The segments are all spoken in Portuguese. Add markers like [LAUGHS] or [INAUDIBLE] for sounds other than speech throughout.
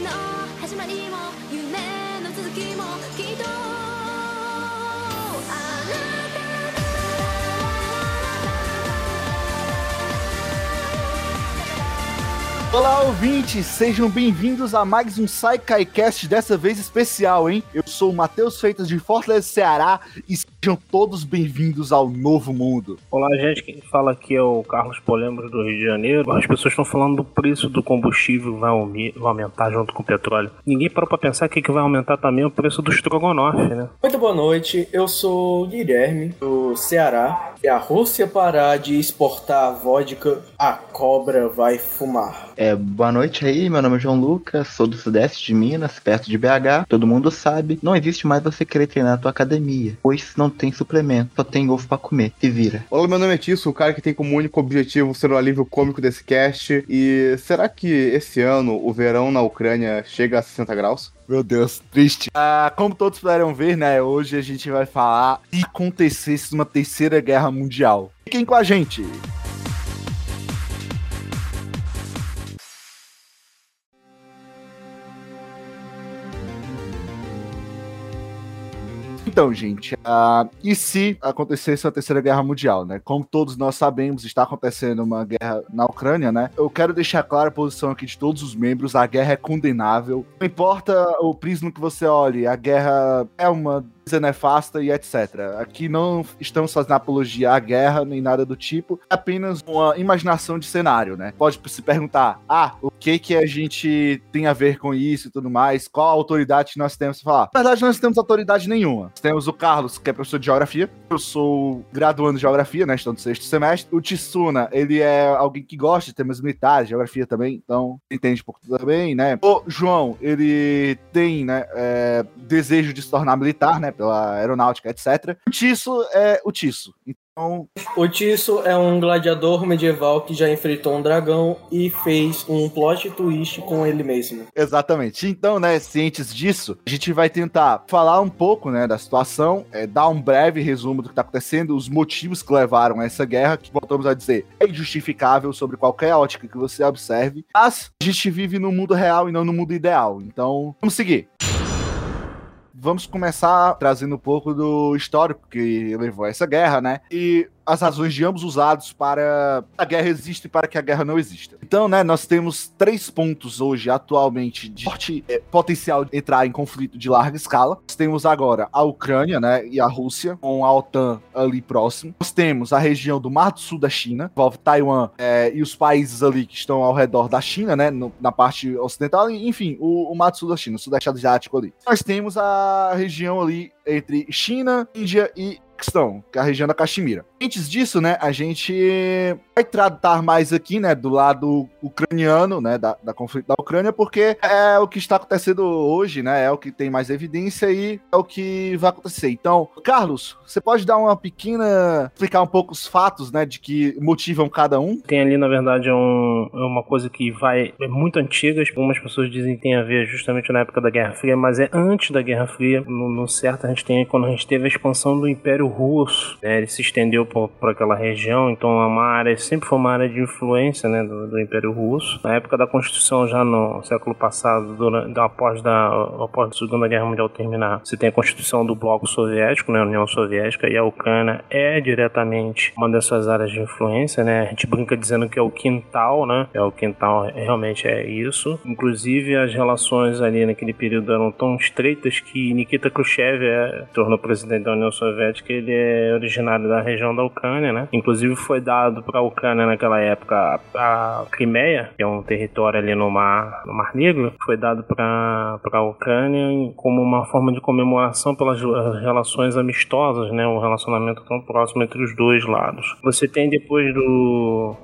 の始まりも夢の続きもきっとあなた Olá, ouvintes! Sejam bem-vindos a mais um SaiKaiCast, dessa vez especial, hein? Eu sou o Matheus Feitas de Fortaleza, Ceará, e sejam todos bem-vindos ao novo mundo. Olá, gente. Quem fala aqui é o Carlos Polemos do Rio de Janeiro. As pessoas estão falando do preço do combustível vai, aumentar junto com o petróleo. Ninguém parou pra pensar que, que vai aumentar também o preço do estrogonofe, né? Muito boa noite, eu sou o Guilherme, do Ceará. Se a Rússia parar de exportar vodka, a cobra vai fumar. É, boa noite aí, meu nome é João Lucas, sou do sudeste de Minas, perto de BH. Todo mundo sabe, não existe mais você querer treinar na tua academia, pois não tem suplemento, só tem ovo pra comer. Se vira. Olá, meu nome é Tício, o cara que tem como único objetivo ser o alívio cômico desse cast. E será que esse ano o verão na Ucrânia chega a 60 graus? Meu Deus, triste. Ah, como todos puderam ver, né, hoje a gente vai falar se acontecesse uma terceira guerra mundial. Fiquem com a gente! Então, gente, ah, e se acontecesse a Terceira Guerra Mundial, né? Como todos nós sabemos, está acontecendo uma guerra na Ucrânia, né? Eu quero deixar clara a posição aqui de todos os membros: a guerra é condenável. Não importa o prisma que você olhe, a guerra é uma coisa nefasta e etc. Aqui não estamos fazendo apologia à guerra nem nada do tipo, é apenas uma imaginação de cenário, né? Pode se perguntar, ah, o que que a gente tem a ver com isso e tudo mais? Qual a autoridade que nós temos falar? Na verdade, nós temos autoridade nenhuma. Temos o Carlos, que é professor de geografia. Eu sou graduando em geografia, né? Estou no sexto semestre. O Tsuna, ele é alguém que gosta de temas militares, geografia também, então entende um pouco também, né? O João, ele tem, né, é, desejo de se tornar militar, né? Pela aeronáutica, etc. O Tisso é o Tisso. Então, O Tisso é um gladiador medieval que já enfrentou um dragão e fez um plot twist com ele mesmo. Exatamente. Então, né, cientes disso, a gente vai tentar falar um pouco, né, da situação, é, dar um breve resumo do que tá acontecendo, os motivos que levaram a essa guerra, que voltamos a dizer, é injustificável sobre qualquer ótica que você observe, mas a gente vive no mundo real e não no mundo ideal. Então, vamos seguir. Vamos começar trazendo um pouco do histórico que levou a essa guerra, né? E as razões de ambos os lados para a guerra existe e para que a guerra não exista. Então, né, nós temos três pontos hoje, atualmente, de forte eh, potencial de entrar em conflito de larga escala. Nós temos agora a Ucrânia, né, e a Rússia, com a OTAN ali próximo. Nós temos a região do Mar do Sul da China, envolve Taiwan eh, e os países ali que estão ao redor da China, né, no- na parte ocidental, enfim, o, o Mar do Sul da China, o Sudeste Asiático ali. Nós temos a região ali entre China, Índia e Paquistão, que é a região da Caxemira. Antes disso, né, a gente vai tratar mais aqui, né, do lado ucraniano, né, da, da conflito da Ucrânia, porque é o que está acontecendo hoje, né, é o que tem mais evidência e é o que vai acontecer. Então, Carlos, você pode dar uma pequena, explicar um pouco os fatos, né, de que motivam cada um? Tem ali, na verdade, é um- é uma coisa que vai. É muito antiga. Algumas pessoas dizem que tem a ver justamente na época da Guerra Fria, mas é antes da Guerra Fria. No, no certo, a gente tem quando a gente teve a expansão do Império Russo. né, ele se estendeu por aquela região, então é uma área, sempre foi uma área de influência né, do, do Império Russo. Na época da Constituição, já no século passado, durante, após, da, após a Segunda Guerra Mundial terminar, você tem a Constituição do Bloco Soviético, né, União Soviética, e a Ucrânia é diretamente uma dessas áreas de influência, né? A gente brinca dizendo que é o quintal, né? É o quintal, realmente é isso. Inclusive, as relações ali naquele período eram tão estreitas que Nikita Khrushchev é, tornou presidente da União Soviética, ele é originário da região da Ucrânia, né? Inclusive, foi dado para a Ucrânia naquela época a, Crimeia, que é um território ali no Mar, no Mar Negro, foi dado para a Ucrânia como uma forma de comemoração pelas relações amistosas, né? Um relacionamento tão próximo entre os dois lados. Você tem depois do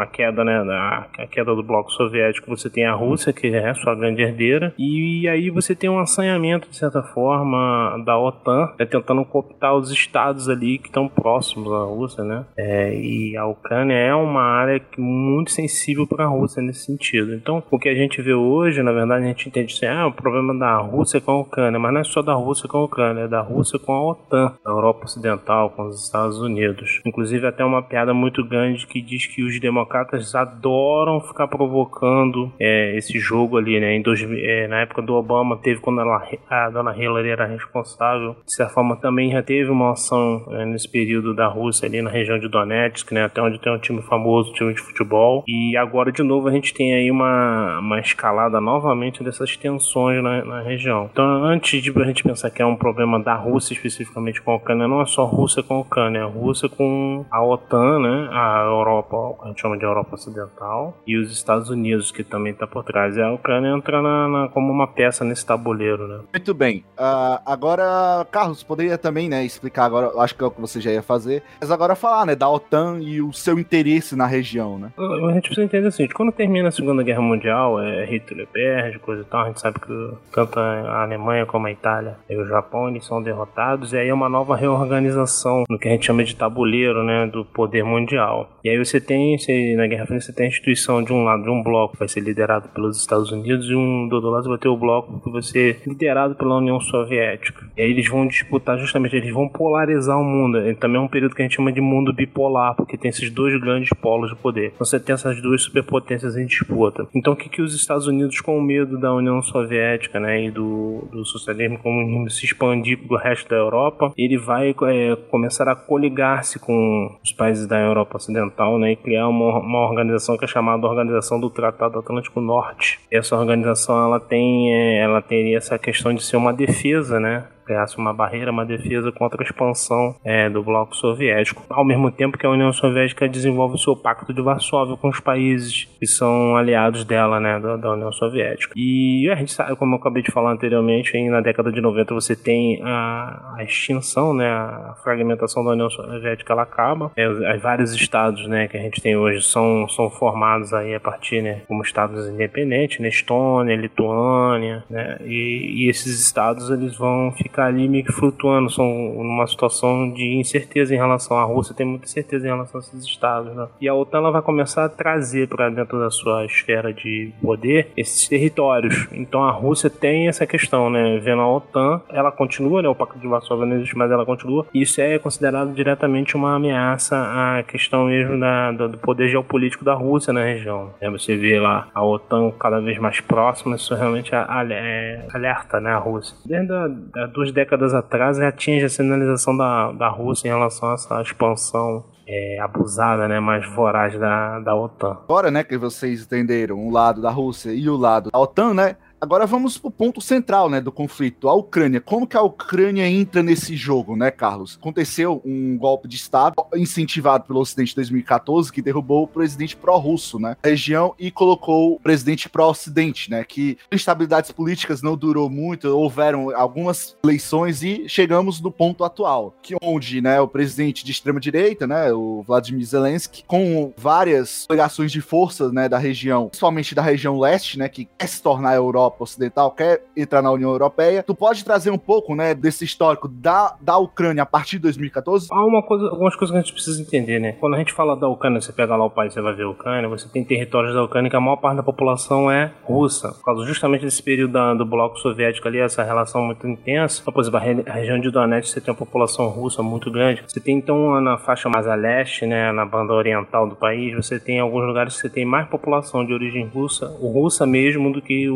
a queda, né, da a queda do bloco soviético, você tem a Rússia que é sua grande herdeira e aí você tem um assanhamento de certa forma da OTAN, né, tentando cooptar os estados ali que estão próximos da Rússia, né? É, e a Ucrânia é uma área muito sensível para a Rússia nesse sentido. Então, o que a gente vê hoje, na verdade, a gente entende assim, ah, o problema da Rússia com a Ucrânia, mas não é só da Rússia com a Ucrânia, é da Rússia com a OTAN, a Europa Ocidental, com os Estados Unidos. Inclusive, até uma piada muito grande que diz que os democratas adoram ficar provocando é, esse jogo ali, né? Em 2000, é, na época do Obama, teve quando ela, a dona Hillary era responsável. De certa forma, também já teve uma ação é, nesse período da Rússia ali na região de Donetsk, né? Até onde tem um time famoso, time de futebol. E agora, de novo, a gente tem aí uma, uma escalada novamente dessas tensões na, na região. Então, antes de a gente pensar que é um problema da Rússia especificamente com a Ucrânia, não é só Rússia com a Ucrânia, é a Rússia com a OTAN, né? A Europa, a gente chama de Europa Ocidental, e os Estados Unidos, que também está por trás. E a Ucrânia entra na, na- como uma peça nesse tabuleiro, né? Muito bem. Ah, agora, Carlos, poderia também, né, explicar agora, acho que é o que você já ia fazer, mas agora falar, né, da OTAN e o seu interesse na região, né? A gente precisa entender assim, quando termina a Segunda Guerra Mundial, é Hitler perde, coisa e tal, a gente sabe que tanto a Alemanha como a Itália e o Japão, eles são derrotados, e aí é uma nova reorganização no que a gente chama de tabuleiro, né, do poder mundial. E aí você tem, você, na Guerra Fria, você tem a instituição de um lado, de um bloco que vai ser liderado pelos Estados Unidos, e um do outro lado vai ter o bloco que vai ser liderado pela União Soviética. E aí eles vão disputar justamente, eles vão polarizar o mundo. E também é um período que a gente chama de mundo bipolar, porque tem esses dois grandes polos de poder. Então você tem essas duas superpotências em disputa. Então o que, que os Estados Unidos, com medo da União Soviética né, e do, do socialismo comunismo se expandir para o resto da Europa, ele vai é, começar a coligar-se com os países da Europa Ocidental né, e criar uma, uma organização que é chamada Organização do Tratado Atlântico Norte. Essa organização ela tem, é, ela teria essa questão de ser uma defesa, né? Criasse uma barreira, uma defesa contra a expansão é, do bloco soviético, ao mesmo tempo que a União Soviética desenvolve o seu pacto de Varsóvia com os países que são aliados dela, né, da, da União Soviética. E a gente sabe, como eu acabei de falar anteriormente, aí na década de 90 você tem a, a extinção, né, a fragmentação da União Soviética, ela acaba. É, os- os vários estados, né, que a gente tem hoje são, são formados aí a partir, né, como estados independentes, né, Estônia, Lituânia, né, e, e esses estados eles vão ficar ali meio que flutuando, são numa situação de incerteza em relação à Rússia, tem muita certeza em relação a esses estados, né? E a OTAN ela vai começar a trazer para dentro da sua esfera de poder esses territórios. Então a Rússia tem essa questão, né? Vendo a OTAN, ela continua, né? O Pacto de Varsóvia não existe, mas ela continua. Isso é considerado diretamente uma ameaça à questão mesmo da, do poder geopolítico da Rússia na região. É, você vê lá a OTAN cada vez mais próxima, isso realmente é, alerta né, a Rússia. Desde a, da- duas décadas atrás tinha a sinalização da, da Rússia em relação a essa expansão é, abusada, né, mais voraz da, da OTAN. Agora, né, que vocês entenderam o lado da Rússia e o lado da OTAN, né? Agora vamos pro ponto central, né, do conflito, a Ucrânia. Como que a Ucrânia entra nesse jogo, né, Carlos? Aconteceu um golpe de Estado incentivado pelo Ocidente em 2014 que derrubou o presidente pró-russo, né, região e colocou o presidente pró-Ocidente, né, que instabilidades políticas não durou muito, houveram algumas eleições e chegamos no ponto atual, que onde, né, o presidente de extrema direita, né, o Vladimir Zelensky, com várias delegações de forças, né, da região, principalmente da região leste, né, que quer se tornar a Europa Ocidental, quer entrar na União Europeia. Tu pode trazer um pouco, né, desse histórico da, da Ucrânia a partir de 2014? Há uma coisa, algumas coisas que a gente precisa entender, né? Quando a gente fala da Ucrânia, você pega lá o país, você vai ver a Ucrânia, você tem territórios da Ucrânia que a maior parte da população é russa. Por causa justamente desse período da- do bloco soviético ali, essa relação muito intensa. Então, por exemplo, a, re- a região de Donetsk você tem uma população russa muito grande. Você tem então na faixa mais a leste, né, na banda oriental do país, você tem alguns lugares que você tem mais população de origem russa, russa mesmo, do que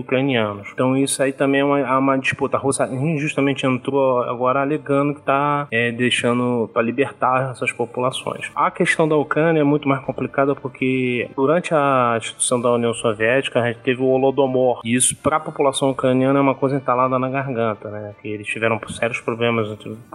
ucranianos. Então isso aí também é uma, é uma disputa. A Rússia injustamente entrou agora alegando que está deixando para libertar essas populações. A questão da Ucrânia é muito mais complicada porque durante a instituição da União Soviética a gente teve o Holodomor. E isso para a população ucraniana é uma coisa entalada na garganta, né? Que eles tiveram sérios problemas,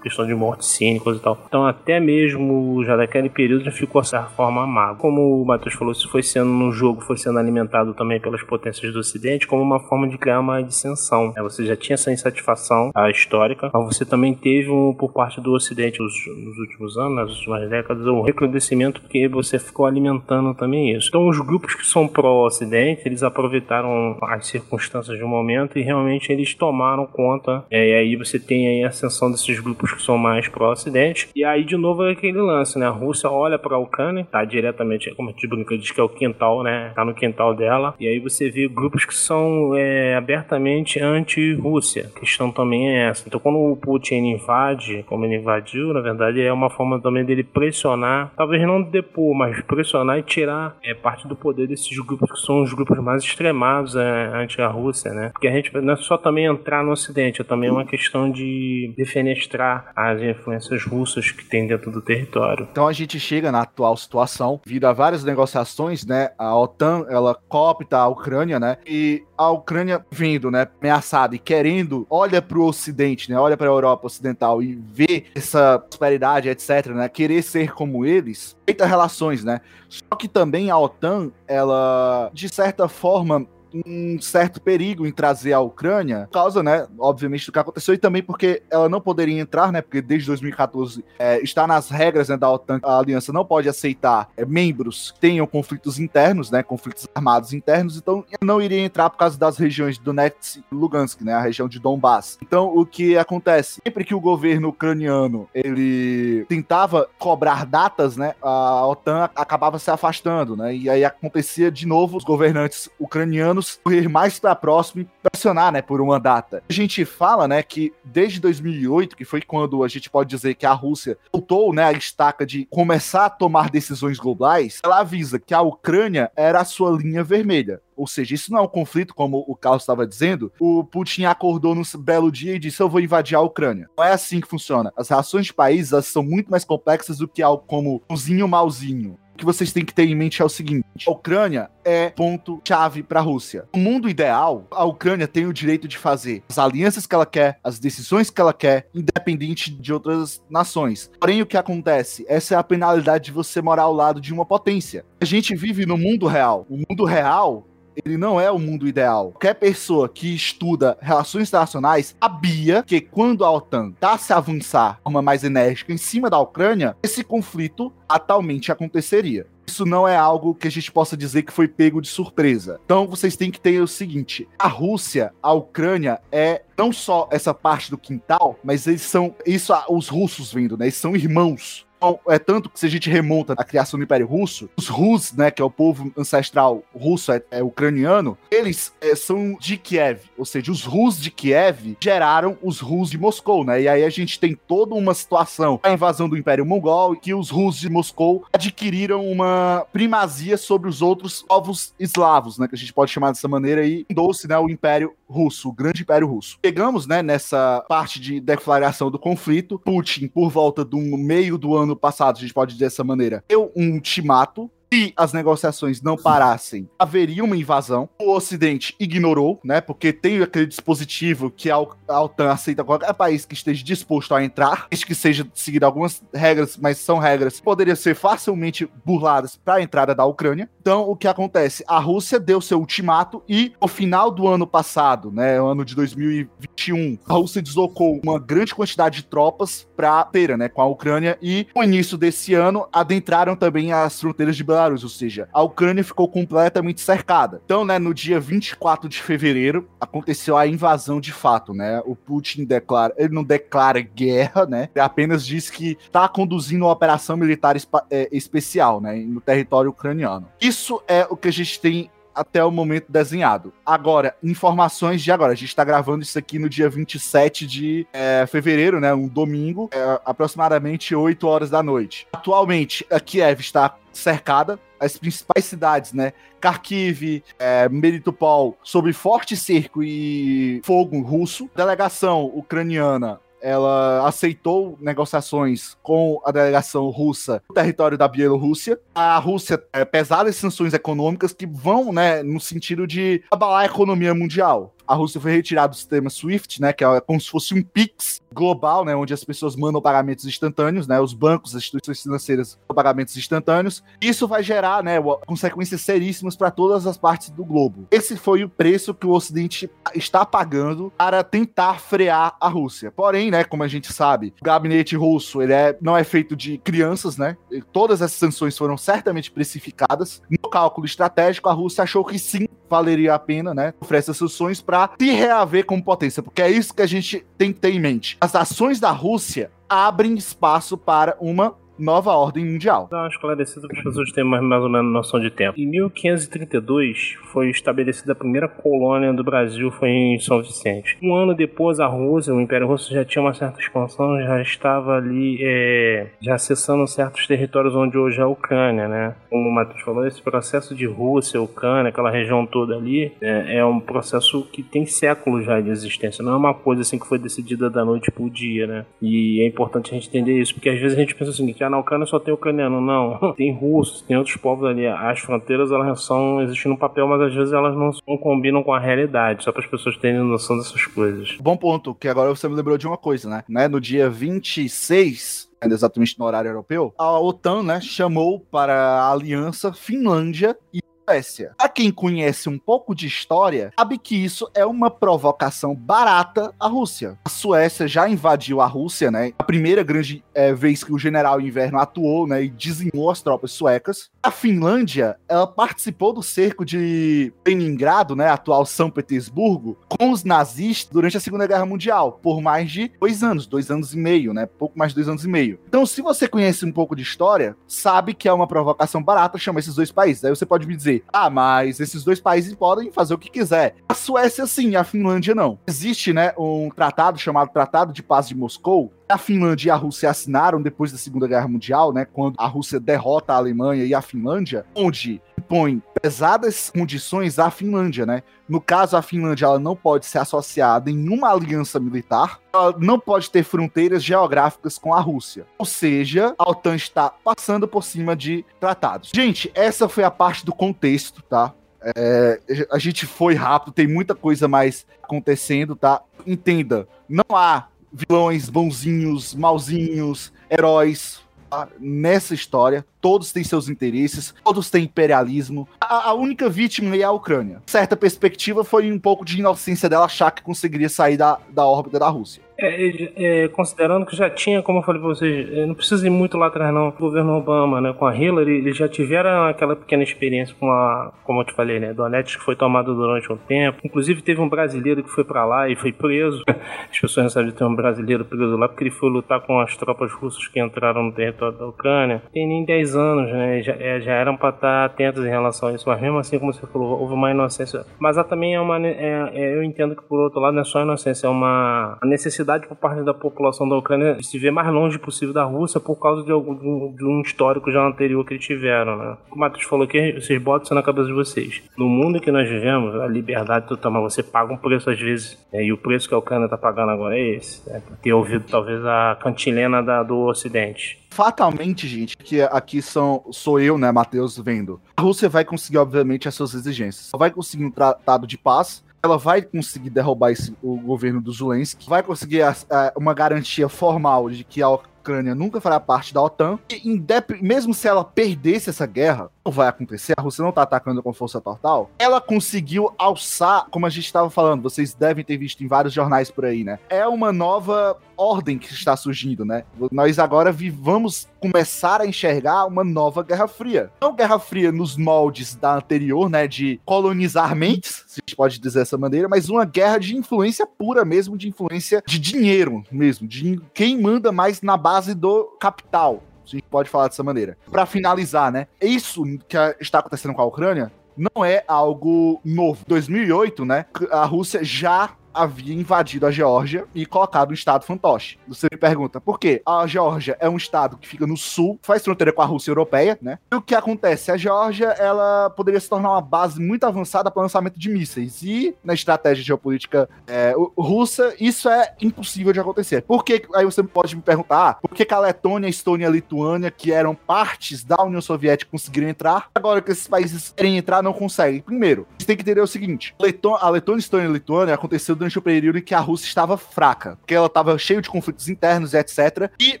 questão de morte cínicos e tal. Então até mesmo já daquele período já ficou essa forma amarga. Como o Matheus falou, isso foi sendo no jogo, foi sendo alimentado também pelas potências do Ocidente como uma forma de criar uma dissensão. É, você já tinha essa insatisfação histórica, mas você também teve um, por parte do Ocidente nos, nos últimos anos, nas últimas décadas, um recrudescimento porque você ficou alimentando também isso. Então os grupos que são pró-Ocidente, eles aproveitaram as circunstâncias do momento e realmente eles tomaram conta. É, e aí você tem aí a ascensão desses grupos que são mais pró-Ocidente. E aí de novo é aquele lance, né? A Rússia olha para a Ucrânia, tá diretamente, como a gente brinca, diz que é o quintal, né? Tá no quintal dela. E aí você vê grupos que são é, abertamente anti-Rússia. A questão também é essa. Então quando o Putin invade, como ele invadiu, na verdade é uma forma também dele pressionar, talvez não depor, mas pressionar e tirar é, parte do poder desses grupos que são os grupos mais extremados é, ante a Rússia, né? Porque a gente não é só também entrar no Ocidente, é também uma questão de defenestrar as influências russas que tem dentro do território. Então a gente chega na atual situação, devido a várias negociações, né? A OTAN, ela coopta a Ucrânia, né? E a Ucrânia vindo, né, ameaçada e querendo, olha para o Ocidente, né? Olha para a Europa Ocidental e vê essa prosperidade, etc, né? Querer ser como eles, feita relações, né? Só que também a OTAN, ela de certa forma um certo perigo em trazer a Ucrânia, por causa, né, obviamente, do que aconteceu, e também porque ela não poderia entrar, né, porque desde 2014 é, está nas regras né, da OTAN, a aliança não pode aceitar é, membros que tenham conflitos internos, né, conflitos armados internos, então não iria entrar por causa das regiões do Donetsk e Lugansk, né, a região de Donbass. Então, o que acontece? Sempre que o governo ucraniano, ele tentava cobrar datas, né, a OTAN acabava se afastando, né, e aí acontecia de novo os governantes ucranianos correr mais para próximo e pressionar, né, por uma data. A gente fala, né, que desde 2008, que foi quando a gente pode dizer que a Rússia voltou, né, a estaca de começar a tomar decisões globais, ela avisa que a Ucrânia era a sua linha vermelha. Ou seja, isso não é um conflito, como o Carlos estava dizendo. O Putin acordou num belo dia e disse: Eu vou invadir a Ucrânia. Não é assim que funciona. As relações de países são muito mais complexas do que algo como umzinho malzinho que vocês têm que ter em mente é o seguinte: a Ucrânia é ponto-chave para a Rússia. No mundo ideal, a Ucrânia tem o direito de fazer as alianças que ela quer, as decisões que ela quer, independente de outras nações. Porém, o que acontece? Essa é a penalidade de você morar ao lado de uma potência. A gente vive no mundo real. O mundo real ele não é o mundo ideal. Qualquer pessoa que estuda relações internacionais sabia que quando a OTAN tá se avançar de forma mais enérgica em cima da Ucrânia, esse conflito atualmente aconteceria. Isso não é algo que a gente possa dizer que foi pego de surpresa. Então vocês têm que ter o seguinte: a Rússia, a Ucrânia é não só essa parte do quintal, mas eles são isso os russos vendo, né? Eles são irmãos. É tanto que se a gente remonta à criação do Império Russo, os Rus, né, que é o povo ancestral russo, é, é ucraniano, eles é, são de Kiev, ou seja, os Rus de Kiev geraram os Rus de Moscou, né? E aí a gente tem toda uma situação, a invasão do Império Mongol, que os Rus de Moscou adquiriram uma primazia sobre os outros povos eslavos, né, que a gente pode chamar dessa maneira, e fundou-se, né, o Império Russo, o Grande Império Russo. Chegamos, né, nessa parte de declaração do conflito, Putin, por volta do meio do ano passado, a gente pode dizer dessa maneira, deu um ultimato se as negociações não parassem, haveria uma invasão. O Ocidente ignorou, né? Porque tem aquele dispositivo que a OTAN aceita qualquer país que esteja disposto a entrar, desde que seja seguido algumas regras, mas são regras que poderiam ser facilmente burladas para a entrada da Ucrânia. Então, o que acontece? A Rússia deu seu ultimato e, no final do ano passado, né, ano de 2021, a Rússia deslocou uma grande quantidade de tropas para a né, com a Ucrânia e, no início desse ano, adentraram também as fronteiras de Belarus Ou seja, a Ucrânia ficou completamente cercada. Então, né, no dia 24 de fevereiro, aconteceu a invasão de fato, né? O Putin declara, ele não declara guerra, né? Ele apenas diz que está conduzindo uma operação militar é, especial, né, no território ucraniano. Isso é o que a gente tem até o momento desenhado. Agora, informações de agora. A gente está gravando isso aqui no dia 27 de é, fevereiro, né? Um domingo, é, aproximadamente 8 horas da noite. Atualmente, a Kiev está cercada. As principais cidades, né? Kharkiv, é, Melitopol, sob forte cerco e fogo russo. Delegação ucraniana ela aceitou negociações com a delegação russa no território da Bielorrússia. A Rússia é pesadas sanções econômicas que vão, né, no sentido de abalar a economia mundial. A Rússia foi retirada do sistema SWIFT, né, que é como se fosse um PIX global, né, onde as pessoas mandam pagamentos instantâneos, né, os bancos, as instituições financeiras pagamentos instantâneos. Isso vai gerar, né, consequências seríssimas para todas as partes do globo. Esse foi o preço que o Ocidente está pagando para tentar frear a Rússia. Porém, né, como a gente sabe, o gabinete russo ele é, não é feito de crianças, né? Todas essas sanções foram certamente precificadas. No cálculo estratégico, a Rússia achou que sim valeria a pena, né? Oferece essas sanções para se reaver como potência, porque é isso que a gente tem que ter em mente. As ações da Rússia abrem espaço para uma nova ordem mundial. Dá uma esclarecida para as pessoas terem mais, mais ou menos noção de tempo. Em 1532 foi estabelecida a primeira colônia do Brasil, foi em São Vicente. Um ano depois, a Rússia, o Império Russo já tinha uma certa expansão, já estava ali é, já acessando certos territórios onde hoje é a Ucrânia, né? Como o Matheus falou, esse processo de Rússia, Ucrânia, aquela região toda ali, é, é um processo que tem séculos já de existência. Não é uma coisa assim que foi decidida da noite para o dia, né? E é importante a gente entender isso, porque às vezes a gente pensa o seguinte, ah, na Ucrânia só tem ucraniano. Não, [LAUGHS] tem russos, tem outros povos ali. As fronteiras, elas são, existem no papel, mas às vezes elas não, não combinam com a realidade, só para as pessoas terem noção dessas coisas. Bom ponto, que agora você me lembrou de uma coisa, né? né? No dia 26 exatamente no horário europeu, a OTAN né, chamou para a aliança Finlândia e Suécia. Para quem conhece um pouco de história, sabe que isso é uma provocação barata à Rússia. A Suécia já invadiu a Rússia, né? A primeira grande é, vez que o general Inverno atuou, né, e dizimou as tropas suecas. A Finlândia, ela participou do cerco de Leningrado, né, atual São Petersburgo, com os nazistas durante a Segunda Guerra Mundial, por mais de dois anos, dois anos e meio, né? Pouco mais de dois anos e meio. Então, se você conhece um pouco de história, sabe que é uma provocação barata chamar esses dois países. Aí você pode me dizer dizer, ah, mas esses dois países podem fazer o que quiser. A Suécia sim, a Finlândia não. Existe, né, um tratado chamado Tratado de Paz de Moscou, a Finlândia e a Rússia assinaram depois da Segunda Guerra Mundial, né, quando a Rússia derrota a Alemanha e a Finlândia, onde impõe pesadas condições à Finlândia, né? No caso, a Finlândia ela não pode ser associada em nenhuma aliança militar, ela não pode ter fronteiras geográficas com a Rússia. Ou seja, a OTAN está passando por cima de tratados. Gente, essa foi a parte do contexto, tá? É, a gente foi rápido, tem muita coisa mais acontecendo, tá? Entenda, não há vilões bonzinhos, malzinhos, heróis tá? nessa história. Todos têm seus interesses, todos têm imperialismo. A, a, única vítima é a Ucrânia. Certa perspectiva foi um pouco de inocência dela achar que conseguiria sair da, da órbita da Rússia. É, é, considerando que já tinha, como eu falei pra vocês, é, não precisa ir muito lá atrás não, o governo Obama, né, com a Hillary, eles já tiveram aquela pequena experiência com a, como eu te falei, né, Donetsk que foi tomado durante um tempo, inclusive teve um brasileiro que foi para lá e foi preso, [LAUGHS] as pessoas não sabem de ter um brasileiro preso lá porque ele foi lutar com as tropas russas que entraram no território da Ucrânia, tem nem 10 anos, né, já, é, já eram para estar atentos em relação a isso, mas mesmo assim, como você falou, houve uma inocência, mas há também é uma, é, é, eu entendo que por outro lado não é só inocência, é uma necessidade necessidade por parte da população da Ucrânia de se ver mais longe possível da Rússia por causa de, algum, de, um, histórico já anterior que eles tiveram, né? O Matheus falou que vocês botam isso na cabeça de vocês. No mundo que nós vivemos, a liberdade total, mas você paga um preço às vezes, né? e o preço que a Ucrânia está pagando agora é esse, é ter ouvido talvez a cantilena da, do Ocidente fatalmente, gente, que aqui são, sou eu, né, Matheus, vendo. A Rússia vai conseguir, obviamente, as suas exigências. Vai conseguir um tratado de paz, ela vai conseguir derrubar esse, o governo do Zelensky, vai conseguir a, a, uma garantia formal de que a Ucrânia nunca fará parte da OTAN. E mesmo se ela perdesse essa guerra, não vai acontecer, a Rússia não tá atacando com força total. Ela conseguiu alçar, como a gente estava falando, vocês devem ter visto em vários jornais por aí, né? É uma nova ordem que está surgindo, né? Nós agora vamos começar a enxergar uma nova Guerra Fria. Não Guerra Fria nos moldes da anterior, né? De colonizar mentes, se a gente pode dizer dessa maneira, mas uma guerra de influência pura mesmo, de influência de dinheiro mesmo, de quem manda mais na base do capital. Se a gente pode falar dessa maneira. Para finalizar, né? Isso que está acontecendo com a Ucrânia não é algo novo. 2008, né? A Rússia já havia invadido a Geórgia e colocado o estado fantoche. Você me pergunta, por quê? A Geórgia é um estado que fica no sul, faz fronteira com a Rússia europeia, né? E o que acontece? A Geórgia, ela poderia se tornar uma base muito avançada para lançamento de mísseis. E na estratégia geopolítica é, russa, isso é impossível de acontecer. Por que? Aí você pode me perguntar, ah, por que, que a Letônia, a Estônia e a Lituânia, que eram partes da União Soviética, conseguiram entrar? Agora que esses países querem entrar, não conseguem. Primeiro, você tem que entender o seguinte: a Letônia, Estônia e Lituânia aconteceu durante o período em que a Rússia estava fraca, porque ela estava cheia de conflitos internos, etc. E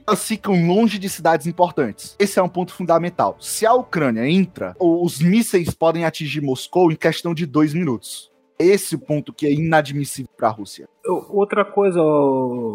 elas ficam longe de cidades importantes. Esse é um ponto fundamental. Se a Ucrânia entra, os mísseis podem atingir Moscou em questão de dois minutos. Esse é o ponto que é inadmissível para a Rússia. Outra coisa,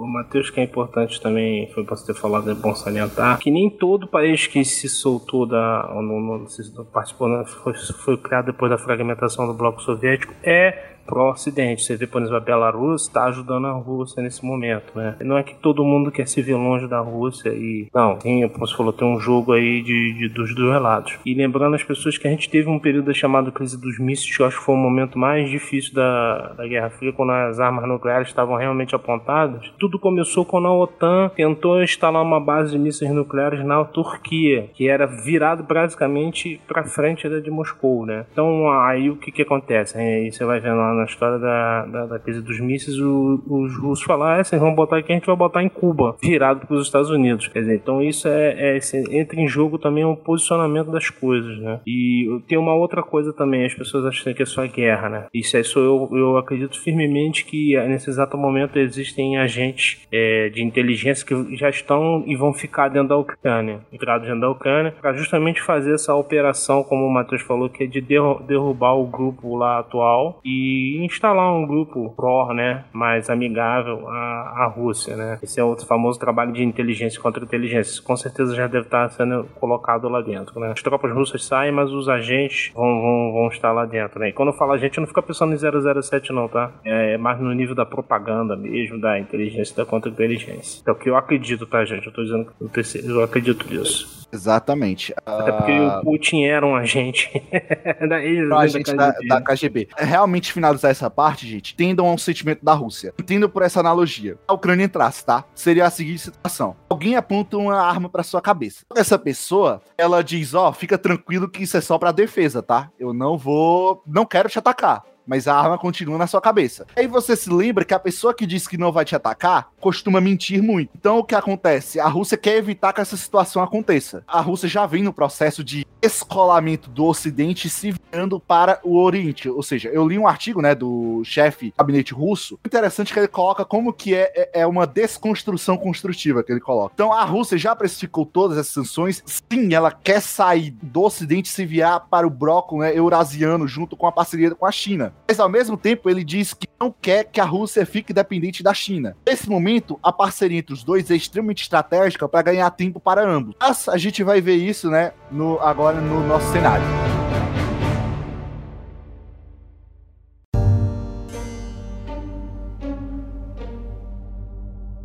Matheus, que é importante também, foi pra você ter falado, é bom salientar, que nem todo país que se soltou da. ou não, não se participou, né, foi, foi criado depois da fragmentação do bloco soviético, é pró-ocidente. Você vê, por exemplo, a Belarus está ajudando a Rússia nesse momento, né? Não é que todo mundo quer se ver longe da Rússia e. Não, tem, como você falou, tem um jogo aí de, de- dos dois lados. E lembrando as pessoas que a gente teve um período chamado crise dos mísseis, que eu acho que foi o momento mais difícil da, da Guerra Fria, quando as armas nucleares estavam realmente apontadas. Tudo começou quando a OTAN tentou instalar uma base de mísseis nucleares na Turquia, que era virado basicamente para frente da de Moscou, né? Então aí o que que acontece? Aí você vai vendo lá na história da, da, da crise dos mísseis, o- os russos falaram, ah, vocês vão botar aqui, a gente vai botar em Cuba, virado para os Estados Unidos. Quer dizer, então isso é, é entra em jogo também o posicionamento das coisas, né? E tem uma outra coisa também, as pessoas acham que é só guerra, né? Isso é só eu, eu acredito firmemente que eh, exato momento existem agentes eh, de inteligência que já estão e vão ficar dentro da Ucrânia, entrados dentro da Ucrânia, para justamente fazer essa operação, como o Matheus falou, que é de derru- derrubar o grupo lá atual e instalar um grupo pró, né, mais amigável à, à Rússia, né? Esse é o famoso trabalho de inteligência contra inteligência. Com certeza já deve estar sendo colocado lá dentro, né? As tropas russas saem, mas os agentes vão, vão, vão estar lá dentro, né? E quando eu falo agente, eu não fica pensando em 007 não, tá? É mais no nível da propaganda mesmo, da inteligência, da contra-inteligência. É o que eu acredito, tá, gente? Eu tô dizendo que eu, terceiro- eu acredito nisso. Exatamente. Até porque Ah, o Putin era um agente [LAUGHS] da ex pra gente da, KGB, da? KGB. Realmente finalizar essa parte, gente, tendam ao sentimento da Rússia. Entendam por essa analogia. A Ucrânia entrasse, tá? Seria a seguinte situação. Alguém aponta uma arma pra sua cabeça. Essa pessoa, ela diz, ó, fica tranquilo que isso é só pra defesa, tá? Eu não vou, não quero te atacar. Mas a arma continua na sua cabeça. Aí você se lembra que a pessoa que diz que não vai te atacar costuma mentir muito. Então o que acontece? A Rússia quer evitar que essa situação aconteça. A Rússia já vem no processo de escolamento do Ocidente se virando para o Oriente. Ou seja, eu li um artigo, né, do chefe do gabinete russo, interessante que ele coloca como que é, é- é uma desconstrução construtiva que ele coloca. Então a Rússia já precificou todas essas sanções. Sim, ela quer sair do Ocidente se virar para o bloco né, eurasiano junto com a parceria com a China. Mas ao mesmo tempo ele diz que não quer que a Rússia fique dependente da China. Nesse momento, a parceria entre os dois é extremamente estratégica para ganhar tempo para ambos. Mas a gente vai ver isso, né, no, agora no nosso cenário.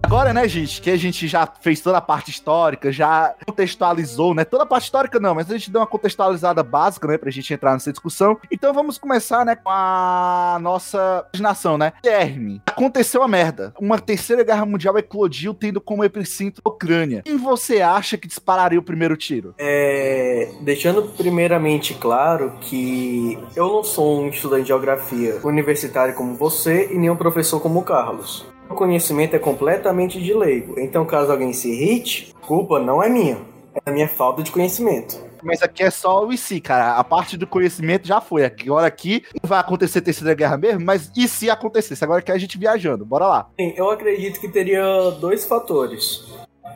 Agora, né, gente, que a gente já fez toda a parte histórica, já contextualizou, né? Toda a parte histórica não, mas a gente deu uma contextualizada básica, né, pra gente entrar nessa discussão. Então vamos começar, né, com a nossa nação, né? Guilherme, aconteceu a merda. Uma terceira guerra mundial eclodiu, tendo como epicentro a Ucrânia. Quem você acha que dispararia o primeiro tiro? É, deixando primeiramente claro que eu não sou um estudante de geografia universitário como você e nem um professor como o Carlos. O conhecimento é completamente de leigo, então caso alguém se irrite, culpa não é minha, é a minha falta de conhecimento. Mas aqui é só o e se, cara. A parte do conhecimento já foi. Agora aqui não vai acontecer terceira guerra mesmo, mas e se acontecesse? Agora que a gente viajando. Bora lá. Bem, eu acredito que teria dois fatores.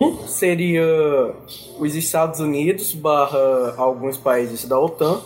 Um seria os Estados Unidos barra alguns países da OTAN.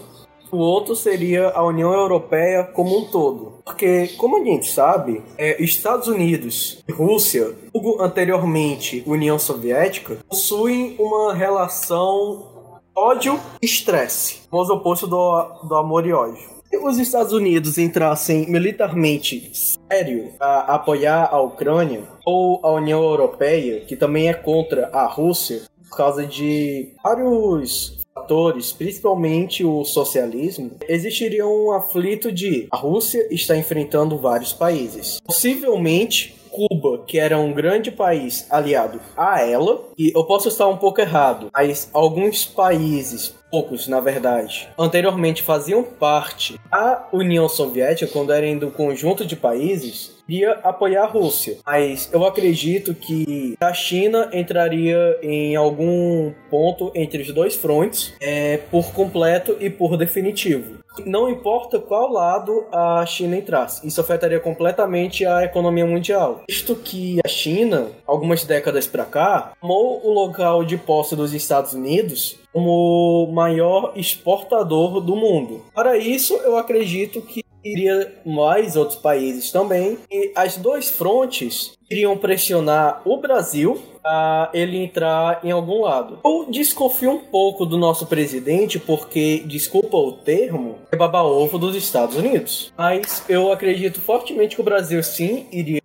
O outro seria a União Europeia como um todo. Porque, como a gente sabe, é, Estados Unidos e Rússia, anteriormente União Soviética, possuem uma relação ódio e estresse. O oposto do, do amor e ódio. Se os Estados Unidos entrassem militarmente sério a apoiar a Ucrânia, ou a União Europeia, que também é contra a Rússia, por causa de vários fatores, principalmente o socialismo, existiria um aflito de a Rússia está enfrentando vários países. Possivelmente Cuba, que era um grande país aliado a ela, e eu posso estar um pouco errado, mas alguns países poucos, na verdade, anteriormente faziam parte da União Soviética, quando eram do conjunto de países, iria apoiar a Rússia. Mas eu acredito que a China entraria em algum ponto entre os dois frontes, é, por completo e por definitivo. Não importa qual lado a China entrasse, isso afetaria completamente a economia mundial. Visto que a China, algumas décadas para cá, tomou o local de posse dos Estados Unidos como maior exportador do mundo. Para isso, eu acredito que iria mais outros países também. E as dois frontes iriam pressionar o Brasil a ele entrar em algum lado. Eu desconfio um pouco do nosso presidente porque, desculpa o termo, é baba-ovo dos Estados Unidos. Mas eu acredito fortemente que o Brasil sim iria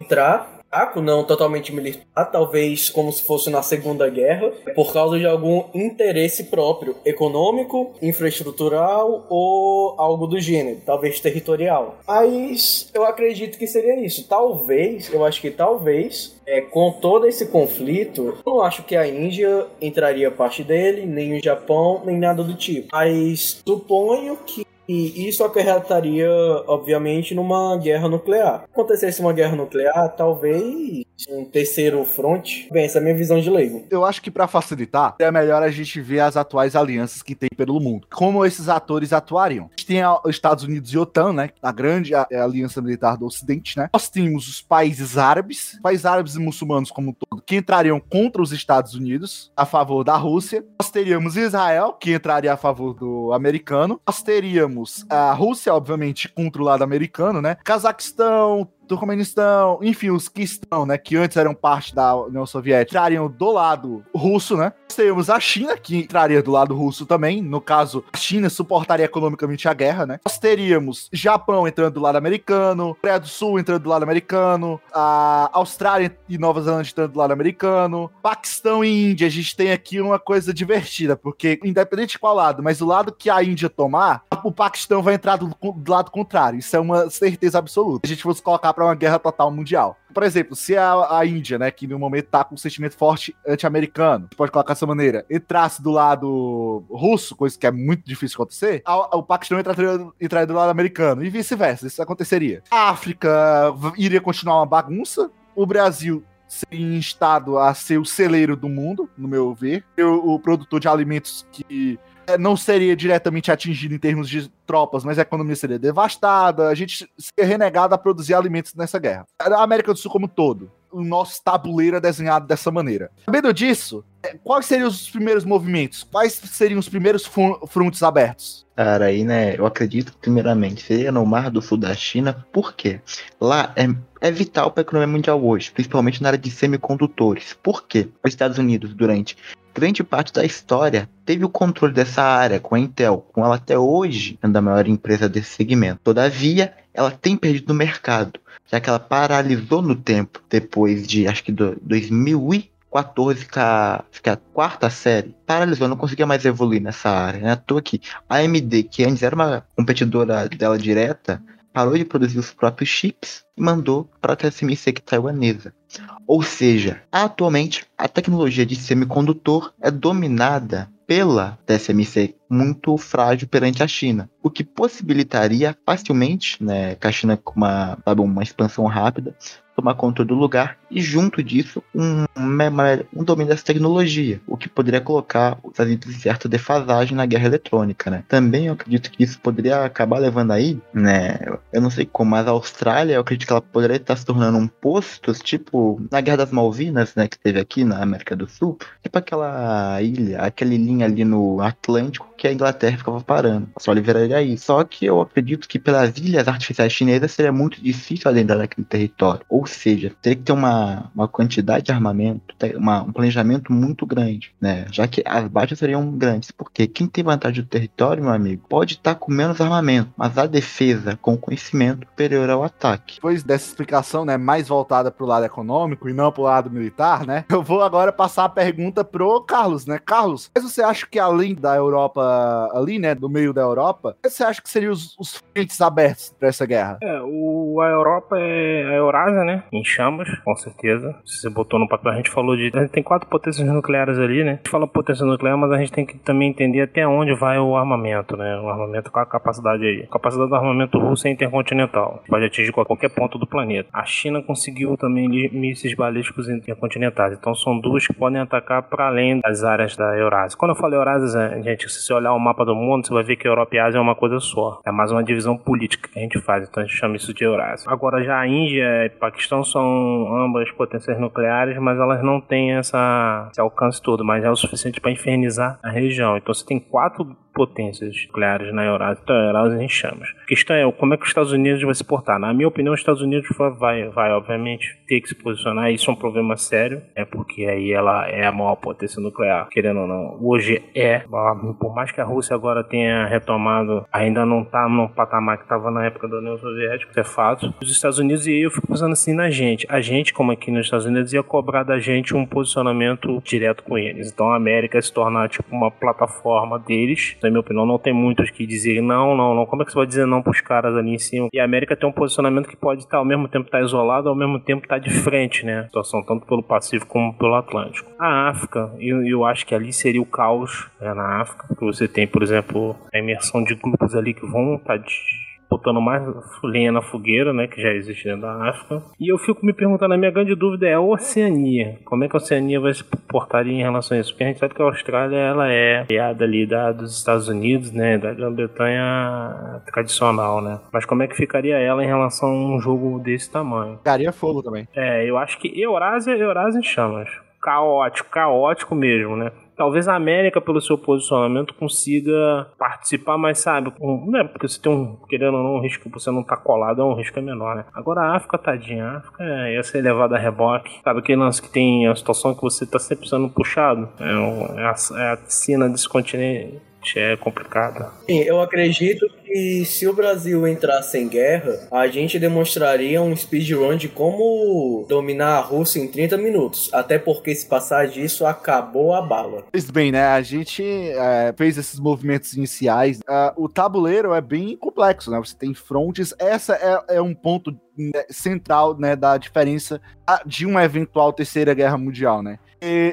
entrar fraco, não totalmente militar, talvez como se fosse na Segunda Guerra, por causa de algum interesse próprio, econômico, infraestrutural ou algo do gênero, talvez territorial. Mas eu acredito que seria isso. Talvez, eu acho que talvez, é, com todo esse conflito, eu não acho que a Índia entraria parte dele, nem o Japão, nem nada do tipo. Mas suponho que e isso acarretaria, obviamente, numa guerra nuclear. Se acontecesse uma guerra nuclear, talvez um terceiro front. Bem, essa é a minha visão de leigo. Eu acho que para facilitar, é melhor a gente ver as atuais alianças que tem pelo mundo. Como esses atores atuariam. A gente tem os Estados Unidos e OTAN, né? A grande aliança militar do Ocidente, né? Nós temos os países árabes, países árabes e muçulmanos como um todo, que entrariam contra os Estados Unidos, a favor da Rússia. Nós teríamos Israel, que entraria a favor do americano. Nós teríamos temos a Rússia, obviamente, contra o lado americano, né? Cazaquistão, Turcomenistão, enfim, os que estão, né, que antes eram parte da União Soviética, entrariam do lado russo, né? Teríamos a China, que entraria do lado russo também. No caso, a China suportaria economicamente a guerra, né? Nós teríamos Japão entrando do lado americano, Coreia do Sul entrando do lado americano, a Austrália e Nova Zelândia entrando do lado americano, Paquistão e Índia. A gente tem aqui uma coisa divertida, porque independente de qual lado, mas o lado que a Índia tomar, o Paquistão vai entrar do, do lado contrário. Isso é uma certeza absoluta. A gente fosse colocar para uma guerra total mundial. Por exemplo, se a, a Índia, né, que no momento tá com um sentimento forte anti-americano, pode colocar dessa maneira, entrasse do lado russo, coisa que é muito difícil acontecer, a, o Paquistão entraria, entraria do lado americano, e vice-versa, isso aconteceria. A África iria continuar uma bagunça, o Brasil seria instado a ser o celeiro do mundo, no meu ver, o, produtor de alimentos que não seria diretamente atingido em termos de tropas, mas a economia seria devastada, a gente seria renegado a produzir alimentos nessa guerra. A América do Sul como todo, o nosso tabuleiro é desenhado dessa maneira. Sabendo disso, é, quais seriam os primeiros movimentos? Quais seriam os primeiros frontes abertos? Cara, aí, né, eu acredito que primeiramente seria no Mar do Sul da China, por quê? Lá é, é vital para a economia mundial hoje, principalmente na área de semicondutores. Por quê? Os Estados Unidos, durante grande parte da história teve o controle dessa área com a Intel, com ela até hoje sendo a maior empresa desse segmento. Todavia, ela tem perdido no mercado, já que ela paralisou no tempo depois de acho que do, 2014 ficar, ficar a quarta série, paralisou, não conseguia mais evoluir nessa área. Né? À toa que a AMD, que antes era uma competidora dela direta, parou de produzir os próprios chips e mandou para a TSMC taiwanesa. Ou seja, atualmente a tecnologia de semicondutor é dominada pela TSMC muito frágil perante a China, o que possibilitaria facilmente, né, que a China com uma, uma expansão rápida, tomar conta do lugar e junto disso um, um domínio dessa tecnologia, o que poderia colocar os Estados Unidos em certa defasagem na guerra eletrônica, né? Também eu acredito que isso poderia acabar levando aí, né? Eu não sei como, mas a Austrália, eu acredito que ela poderia estar se tornando um posto, tipo na Guerra das Malvinas, né, que teve aqui na América do Sul, tipo aquela ilha, aquela ilhinha ali no Atlântico que a Inglaterra ficava parando. Só liberaria aí. Só que eu acredito que pelas ilhas artificiais chinesas seria muito difícil adentrar naquele território. Ou seja, teria que ter uma uma, uma quantidade de armamento, uma- um planejamento muito grande, né? Já que as baixas seriam grandes. Porque quem tem vantagem do território, meu amigo, pode estar com menos armamento, mas a defesa com conhecimento superior ao ataque. Depois dessa explicação, né, mais voltada pro lado econômico e não pro lado militar, né? [LAUGHS] Eu vou agora passar a pergunta pro Carlos, né? Carlos, mas você acha que além da Europa ali, né, do meio da Europa, você acha que seriam os, os frentes abertos para essa guerra? É, o, a Europa é a Eurásia, né? Em chamas, com certeza. Se você botou no papel, a gente falou de. A gente tem quatro potências nucleares ali, né? A gente fala potência nuclear, mas a gente tem que também entender até onde vai o armamento, né? O armamento com a capacidade aí. A capacidade do armamento russo é intercontinental. Pode atingir qualquer ponto do planeta. A China conseguiu também mísseis balísticos intercontinentais. Então são duas que podem atacar para além das áreas da Eurásia. Quando eu falo Eurásia, gente, se você olhar o mapa do mundo, você vai ver que Europa e Ásia é uma coisa só. É mais uma divisão política que a gente faz. Então a gente chama isso de Eurásia. Agora já a Índia e Paquistão são ambas potências nucleares, mas elas não têm essa, esse alcance todo, mas é o suficiente para infernizar a região. Então você tem quatro potências nucleares na Eurásia, então a Eurásia em chamas. A questão é como é que os Estados Unidos vai se portar. Na minha opinião, os Estados Unidos vai, vai, obviamente ter que se posicionar. Isso é um problema sério, é porque aí ela é a maior potência nuclear, querendo ou não. Hoje é, por mais que a Rússia agora tenha retomado, ainda não está no patamar que estava na época da União Soviética, isso é fato. Os Estados Unidos, e eu fico pensando assim na gente. A gente, como aqui nos Estados Unidos, ia cobrar da gente um posicionamento direto com eles. Então a América se tornar tipo uma plataforma deles. Na minha opinião, não tem muitos que dizerem não, não, não. Como é que você vai dizer não pros caras ali em cima? E a América tem um posicionamento que pode estar ao mesmo tempo estar isolado, ao mesmo tempo estar de frente, né? Situação tanto pelo Pacífico como pelo Atlântico. A África, eu, eu acho que ali seria o caos né, na África, porque você tem, por exemplo, a imersão de grupos ali que vão estar de botando mais lenha na fogueira, né, que já existe dentro da África. E eu fico me perguntando, a minha grande dúvida é a Oceania. Como é que a Oceania vai se portar em relação a isso? Porque a gente sabe que a Austrália, ela é aliada ali da, dos Estados Unidos, né, da Grã-Bretanha tradicional, né. Mas como é que ficaria ela em relação a um jogo desse tamanho? Pegaria fogo também. É, eu acho que Eurásia, Eurásia em chamas. Caótico, caótico mesmo, né? Talvez a América, pelo seu posicionamento, consiga participar, mas sabe, um, não é porque você tem um, querendo ou não, um risco você não tá colado, é um risco é menor, né? Agora a África, tadinha, a África é, ia ser levada a reboque. Sabe aquele lance que tem a situação que você tá sempre sendo puxado? É, é a, é a cena desse continente é complicada. Sim, eu acredito que se o Brasil entrasse em guerra, a gente demonstraria um speedrun de como dominar a Rússia em 30 minutos. Até porque se passar disso, acabou a bala. Pois bem, né? A gente é, fez esses movimentos iniciais. Ah, o tabuleiro é bem complexo, né? Você tem frontes. Essa é, é um ponto né, central, né, da diferença ah, de uma eventual terceira guerra mundial, né?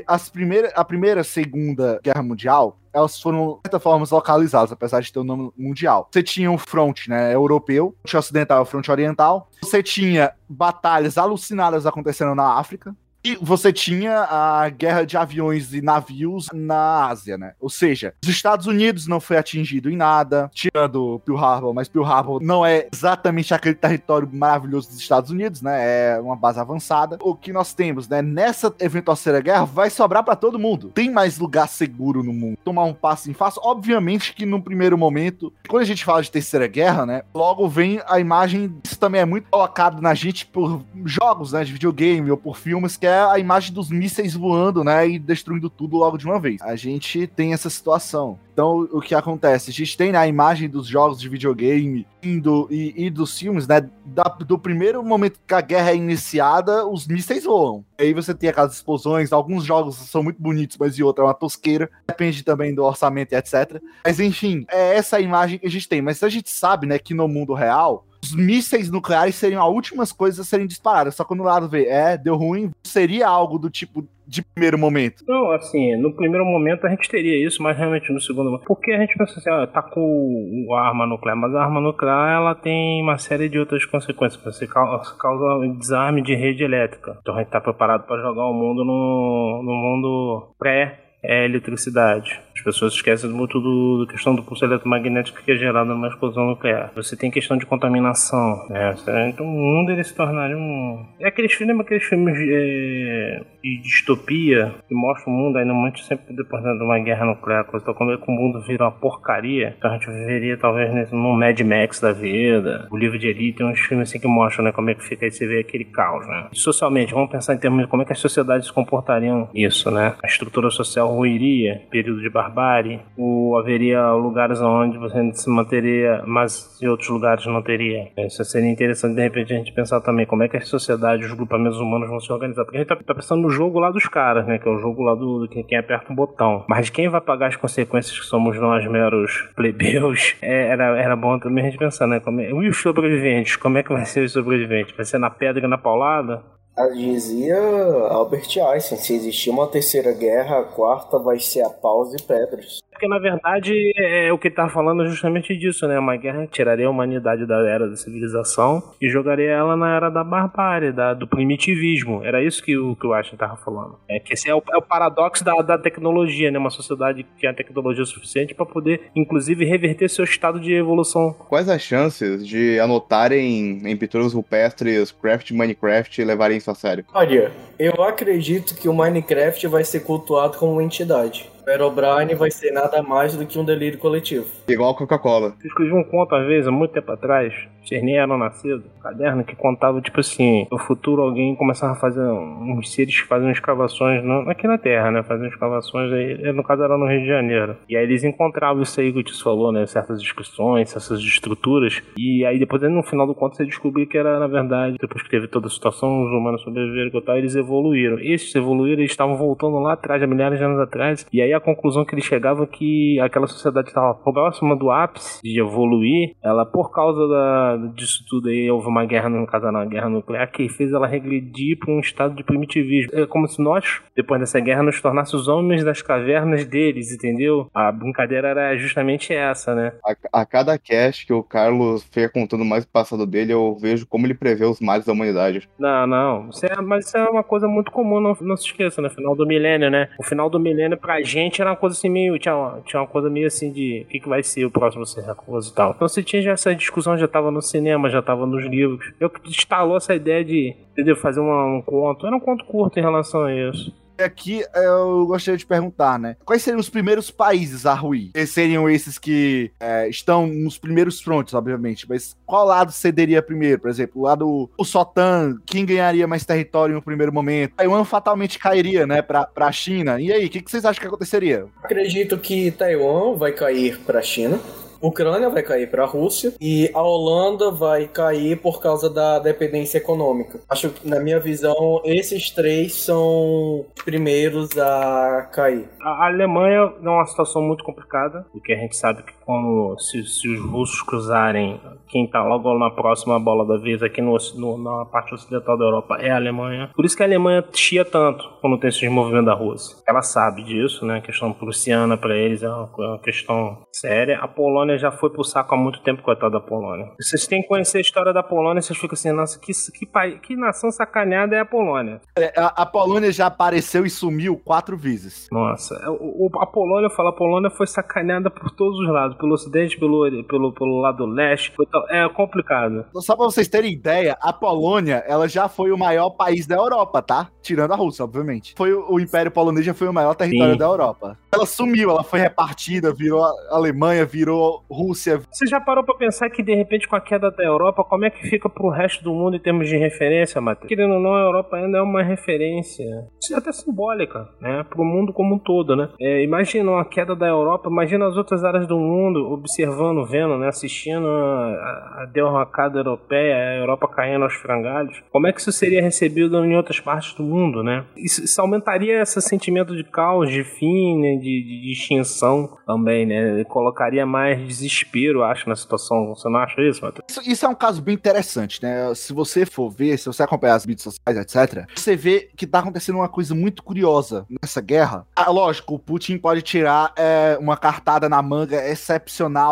As primeiras, a primeira, segunda guerra mundial, elas foram de certa forma localizadas, apesar de ter o nome mundial. Você tinha um front, né, europeu, o front ocidental e o front oriental. Você tinha batalhas alucinadas acontecendo na África. E você tinha a guerra de aviões e navios na Ásia, né? Ou seja, os Estados Unidos não foi atingido em nada, tirando Pearl Harbor, mas Pearl Harbor não é exatamente aquele território maravilhoso dos Estados Unidos, né? É uma base avançada. O que nós temos, né? Nessa eventual terceira guerra, vai sobrar pra todo mundo. Tem mais lugar seguro no mundo. Tomar um passo em face, obviamente que no primeiro momento, quando a gente fala de terceira guerra, né? Logo vem a imagem, isso também é muito colocado na gente por jogos, né? De videogame ou por filmes, que é a imagem dos mísseis voando, né? E destruindo tudo logo de uma vez. A gente tem essa situação. Então, o que acontece? A gente tem né, a imagem dos jogos de videogame indo, e, e dos filmes, né? da- do primeiro momento que a guerra é iniciada, os mísseis voam. Aí você tem aquelas explosões, alguns jogos são muito bonitos, mas e outro é uma tosqueira. Depende também do orçamento e etc. Mas enfim, é essa a imagem que a gente tem. Mas a gente sabe, né, que no mundo real, os mísseis nucleares seriam as últimas coisas a serem disparadas. Só quando o lado vê, é, deu ruim, seria algo do tipo de primeiro momento. Não, assim, no primeiro momento a gente teria isso, mas realmente no segundo momento. Porque a gente pensa assim, ó, tá com a arma nuclear, mas a arma nuclear ela tem uma série de outras consequências. Você cau- causa desarme de rede elétrica. Então a gente tá preparado para jogar o mundo no, no mundo pré. As pessoas esquecem muito do, da questão do pulso eletromagnético que é gerado numa explosão nuclear. Você tem questão de contaminação, né? Então o mundo ele se tornaria um. É aqueles filmes, aqueles filmes é, de distopia que mostram o mundo ainda muito sempre depois de uma guerra nuclear, como é que o mundo vira uma porcaria. Então a gente viveria talvez nesse, num Mad Max da vida, o livro de Elite, tem uns filmes assim que mostram né, como é que fica aí você vê aquele caos, né? Socialmente, vamos pensar em termos de como é que as sociedades se comportariam isso, né? A estrutura social ruiria, período de barbárie, ou haveria lugares onde você se manteria, mas em outros lugares não teria. Isso seria interessante de repente a gente pensar também como é que as sociedades, os grupamentos humanos vão se organizar. Porque a gente tá, tá pensando no jogo lá dos caras, né? Que é o jogo lá do, do quem, aperta um botão. Mas quem vai pagar as consequências que somos nós meros plebeus, é, era, era bom também a gente pensar, né? Como é, e os sobreviventes? Como é que vai ser os sobreviventes? Vai ser na pedra e na paulada? Dizia Albert Einstein, se existir uma terceira guerra, a quarta vai ser a paus e pedras. Porque na verdade é, o que ele tá falando é justamente disso, né? Uma guerra tiraria a humanidade da era da civilização e jogaria ela na era da barbárie, da, do primitivismo. Era isso que o, que o Einstein tava falando. É que esse é o, é o paradoxo da, da tecnologia, né? Uma sociedade que tem a tecnologia suficiente para poder, inclusive, reverter seu estado de evolução. Quais as chances de anotarem em pinturas rupestres craft Minecraft e levarem isso a sério? Olha, eu acredito que o Minecraft vai ser cultuado como uma entidade. O Herobrine vai ser nada mais do que um delírio coletivo. Igual a Coca-Cola. Eu escrevi um conto, às vezes, há muito tempo atrás, vocês nem eram nascidos, um caderno que contava, tipo assim, no futuro alguém começava a fazer uns seres que faziam escavações no, aqui na Terra, né? Faziam escavações aí, no caso era no Rio de Janeiro. E aí eles encontravam isso aí que o Tio falou, né? Certas descrições, essas estruturas. E aí depois, no final do conto, você descobriu que era, na verdade, depois que teve toda a situação, os humanos sobreviveram e tal, eles evoluíram. Esses evoluíram, eles estavam voltando lá atrás, há milhares de anos atrás. E aí a conclusão que eles chegavam é que aquela sociedade estava próxima do ápice de evoluir, ela por causa da, disso tudo aí, houve uma guerra, no caso uma guerra nuclear, que fez ela regredir para um estado de primitivismo. É como se nós, depois dessa guerra, nos tornássemos os homens das cavernas deles, entendeu? A brincadeira era justamente essa, né? A, a cada cast que o Carlos fica contando mais o passado dele, eu vejo como ele prevê os males da humanidade. Não, não. Isso é, mas isso é uma coisa muito comum, não, não se esqueça, no final do milênio, né? O final do milênio pra gente era uma coisa assim meio. Tinha uma, tinha uma coisa meio assim de o que, que vai ser o próximo Serracoso e tal. Então você tinha já essa discussão, já tava no cinema, já tava nos livros. Eu que instalou essa ideia de, entendeu? Fazer uma, um conto. Era um conto curto em relação a isso. Aqui eu gostaria de perguntar, né? Quais seriam os primeiros países a ruir? Eles seriam esses que é, estão nos primeiros frontes, obviamente, mas qual lado cederia primeiro? Por exemplo, o lado o Sotan, quem ganharia mais território no primeiro momento? Taiwan fatalmente cairia, né, pra, pra China. E aí, o que, que vocês acham que aconteceria? Acredito que Taiwan vai cair para a China. Ucrânia vai cair para a Rússia e a Holanda vai cair por causa da dependência econômica. Acho que, na minha visão, esses três são os primeiros a cair. A Alemanha é uma situação muito complicada, porque a gente sabe que como se, se os russos cruzarem, quem tá logo na próxima bola da vez aqui no, no, na parte ocidental da Europa é a Alemanha. Por isso que a Alemanha chia tanto quando tem esses movimentos da Rússia. Ela sabe disso, né? A questão prussiana para eles é uma, é uma, questão séria. A Polônia já foi pro saco há muito tempo, coitada da Polônia. Vocês têm que conhecer a história da Polônia, vocês ficam assim, nossa, que, que, país, que nação sacaneada é a Polônia. É, a, a Polônia já apareceu e sumiu quatro vezes. Nossa, o, o, a Polônia, eu falo, a Polônia foi sacaneada por todos os lados pelo ocidente, pelo, pelo, pelo lado leste. É complicado. Só pra vocês terem ideia, a Polônia, ela já foi o maior país da Europa, tá? Tirando a Rússia, obviamente. Foi o, Império Polonês já foi o maior território Sim. da Europa. Ela sumiu, ela foi repartida, virou Alemanha, virou Rússia. Você já parou pra pensar que, de repente, com a queda da Europa, como é que fica pro resto do mundo em termos de referência, Matheus? Querendo ou não, a Europa ainda é uma referência. Isso é até simbólica, né? Pro mundo como um todo, né? É, imagina uma queda da Europa, imagina as outras áreas do mundo observando, vendo, né? Assistindo a, a derrocada europeia, a Europa caindo aos frangalhos. Como é que isso seria recebido em outras partes do mundo, né? Isso, isso aumentaria esse sentimento de caos, de fim, né? de, de extinção também, né? Colocaria mais desespero, acho, na situação. Você não acha isso, Matheus? Isso, isso é um caso bem interessante, né? Se você for ver, se você acompanhar as mídias sociais, etc., você vê que tá acontecendo uma coisa muito curiosa nessa guerra. Ah, lógico, o Putin pode tirar é, uma cartada na manga excepcional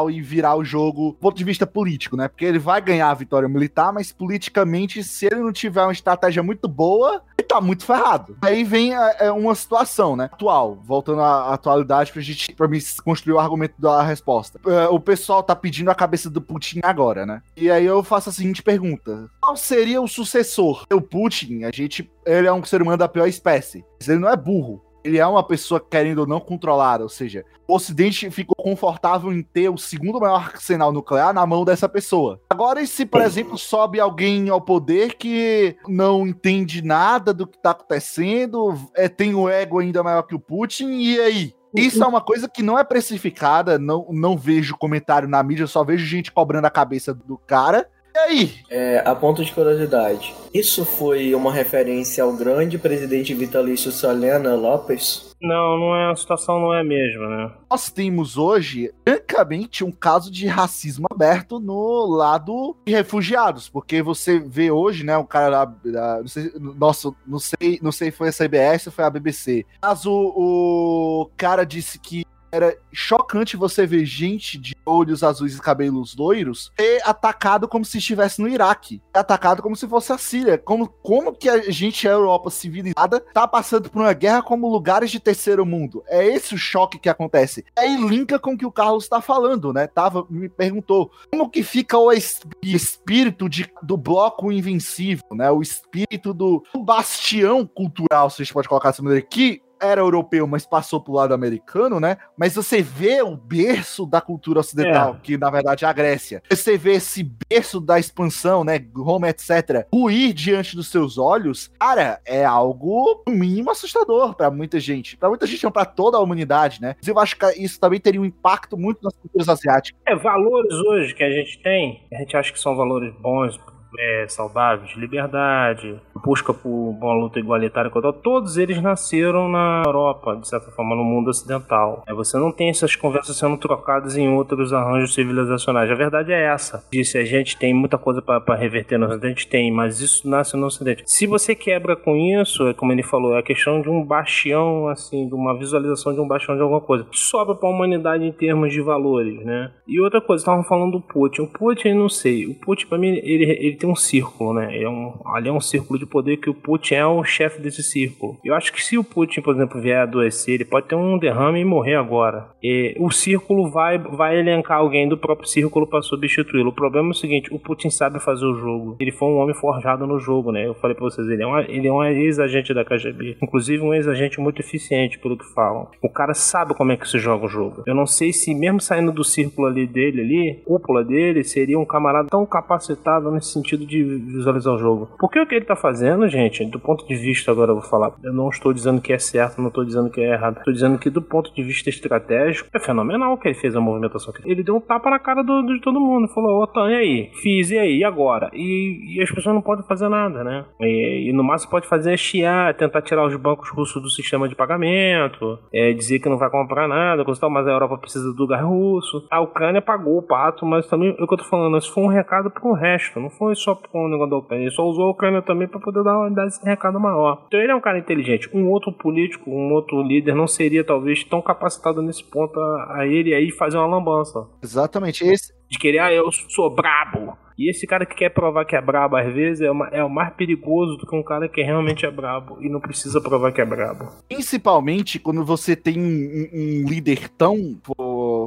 e virar o jogo do ponto de vista político, né? Porque ele vai ganhar a vitória militar, mas politicamente, se ele não tiver uma estratégia muito boa, ele tá muito ferrado. Aí vem é, é, uma situação, né? Atual, voltando à atualidade pra gente pra mim construir o argumento da resposta. É, o pessoal tá pedindo a cabeça do Putin agora, né? E aí eu faço a seguinte pergunta: qual seria o sucessor? O Putin, a gente. Ele é um ser humano da pior espécie. Ele não é burro ele é uma pessoa querendo ou não controlada, ou seja, o Ocidente ficou confortável em ter o segundo maior arsenal nuclear na mão dessa pessoa. Agora, e se, por exemplo, sobe alguém ao poder que não entende nada do que tá acontecendo, é, tem o ego ainda maior que o Putin, e aí? Isso é uma coisa que não é precificada, não, não vejo comentário na mídia, só vejo gente cobrando a cabeça do cara. E aí? É, a ponto de curiosidade, isso foi uma referência ao grande presidente vitalício Solena Lopes? Não, não é, a situação não é a mesma, né? Nós temos hoje, francamente, um caso de racismo aberto no lado de refugiados, porque você vê hoje, né, o cara da, da não sei, nossa, não sei, não sei foi a CBS ou foi a BBC, mas o, o cara disse que era chocante você ver gente de olhos azuis e cabelos loiros ser atacado como se estivesse no Iraque. Atacado como se fosse a Síria. Como, como que a gente, a Europa civilizada, tá passando por uma guerra como lugares de terceiro mundo? É esse o choque que acontece. Aí linka com o que o Carlos está falando, né? Tava, me perguntou como que fica o espírito de, do bloco invencível, né? O espírito do, do bastião cultural, se a gente pode colocar maneira, que era europeu, mas passou pro lado americano, né? Mas você vê o berço da cultura ocidental, é. que na verdade é a Grécia. Você vê esse berço da expansão, né? Roma, etc., ruir diante dos seus olhos, cara, é algo, no mínimo, assustador para muita gente. Para muita gente, não para toda a humanidade, né? Mas eu acho que isso também teria um impacto muito nas culturas asiáticas. É, valores hoje que a gente tem, a gente acha que são valores bons é, saudáveis, liberdade, busca por uma luta igualitária contra todos eles nasceram na Europa, de certa forma, no mundo ocidental. É, você não tem essas conversas sendo trocadas em outros arranjos civilizacionais. A verdade é essa. Disse, a gente tem muita coisa para reverter no Ocidente, tem, mas isso nasce no Ocidente. Se você quebra com isso, é como ele falou, é a questão de um bastião, assim, de uma visualização de um bastião de alguma coisa. Sobra para a humanidade em termos de valores, né? E outra coisa, estavam falando do Putin. O Putin, eu não sei. O Putin, para mim, ele, ele tem um círculo, né? É um, ali é um círculo de poder que o Putin é o chefe desse círculo. Eu acho que se o Putin, por exemplo, vier adoecer, ele pode ter um derrame e morrer agora. E o círculo vai, vai elencar alguém do próprio círculo para substituí-lo. O problema é o seguinte: o Putin sabe fazer o jogo. Ele foi um homem forjado no jogo, né? Eu falei pra vocês, ele é um, ele é um ex-agente da KGB. Inclusive, um ex-agente muito eficiente, pelo que falam. O cara sabe como é que se joga o jogo. Eu não sei se, mesmo saindo do círculo ali dele, ali, cúpula dele, seria um camarada tão capacitado nesse sentido sentido de visualizar o jogo. Porque o que ele tá fazendo, gente, do ponto de vista, agora eu vou falar, eu não estou dizendo que é certo, não estou dizendo que é errado. Estou dizendo que do ponto de vista estratégico, é fenomenal que ele fez a movimentação. Ele deu um tapa na cara do, de todo mundo. Falou, Otan, e aí? Fiz, e aí? E agora? E, e as pessoas não podem fazer nada, né? E, e, no máximo pode fazer é chiar, tentar tirar os bancos russos do sistema de pagamento, é, dizer que não vai comprar nada, coisa tal, mas a Europa precisa do gás russo. A Ucrânia pagou o pato, mas também, é o que eu tô falando, isso foi um recado pro resto, não foi só com o negócio da Ucrânia. Ele só usou a Ucrânia também para poder dar, dar esse recado maior. Então ele é um cara inteligente. Um outro político, um outro líder não seria talvez tão capacitado nesse ponto a, a ele aí fazer uma lambança. Exatamente. Esse... De querer, ah, eu sou brabo. E esse cara que quer provar que é brabo, às vezes, é, uma, é o mais perigoso do que um cara que realmente é brabo e não precisa provar que é brabo. Principalmente quando você tem um, um líder tão,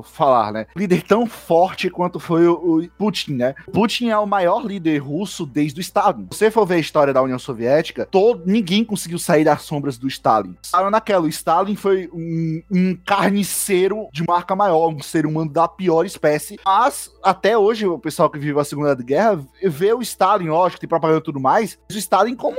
falar, né? Líder tão forte quanto foi o, o, Putin, né? Putin é o maior líder russo desde o Stalin. Se você for ver a história da União Soviética, todo, ninguém conseguiu sair das sombras do Stalin. Estavam naquela, o Stalin foi um, um carniceiro de marca maior, um ser humano da pior espécie, mas até hoje o pessoal que vive a Segunda Guerra vê o Stalin, lógico, tem propaganda e tudo mais, o Stalin como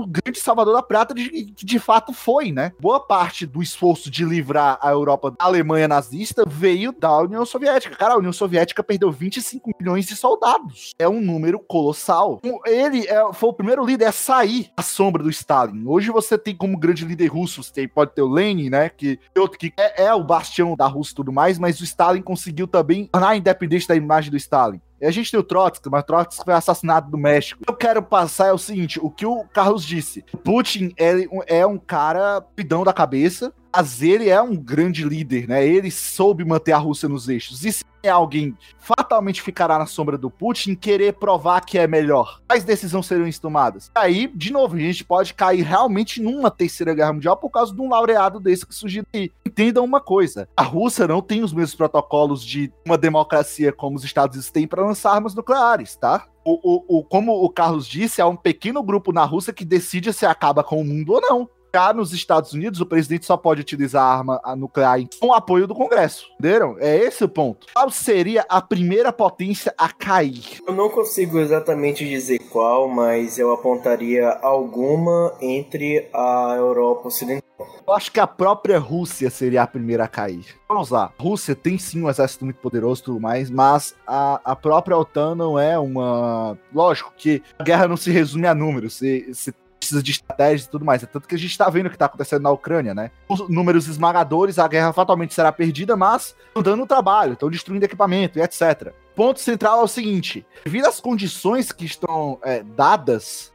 o grande salvador da prata de, que de fato foi, né? Boa parte do esforço de livrar a Europa da Alemanha nazista veio da União Soviética. Cara, a União Soviética perdeu 25 milhões de soldados. É um número colossal. Ele é, foi o primeiro líder a sair da sombra do Stalin. Hoje você tem como grande líder russo, você tem, pode ter o Lenin, né? Que, que é, é o bastião da Rússia e tudo mais, mas o Stalin conseguiu também tornar independente da imagem do Stalin. E a gente tem o Trotsky, mas Trotsky foi assassinado no México. O que eu quero passar é o seguinte: o que o Carlos disse. Putin é, é um cara pidão da cabeça, Mas ele é um grande líder, né? Ele soube manter a Rússia nos eixos. E se é alguém fatalmente ficará na sombra do Putin querer provar que é melhor? Quais decisões serão tomadas? Aí, de novo, a gente pode cair realmente numa terceira guerra mundial por causa de um laureado desse que surgiu aí. Entendam uma coisa: a Rússia não tem os mesmos protocolos de uma democracia como os Estados Unidos têm para lançar armas nucleares, tá? O, o, o, como o Carlos disse, há um pequeno grupo na Rússia que decide se acaba com o mundo ou não. Já nos Estados Unidos, o presidente só pode utilizar arma nuclear com o apoio do Congresso. Entenderam? É esse o ponto. Qual seria a primeira potência a cair? Eu não consigo exatamente dizer qual, mas eu apontaria alguma entre a Europa Ocidental. Eu acho que a própria Rússia seria a primeira a cair. Vamos lá. A Rússia tem sim um exército muito poderoso e tudo mais, mas a, a própria OTAN não é uma. Lógico que a guerra não se resume a números. Se, se precisa de estratégia e tudo mais. É tanto que a gente está vendo o que está acontecendo na Ucrânia, né? Os números esmagadores, a guerra fatalmente será perdida, mas estão dando trabalho, estão destruindo equipamento e etc. Ponto central é o seguinte: devido às condições que estão é, dadas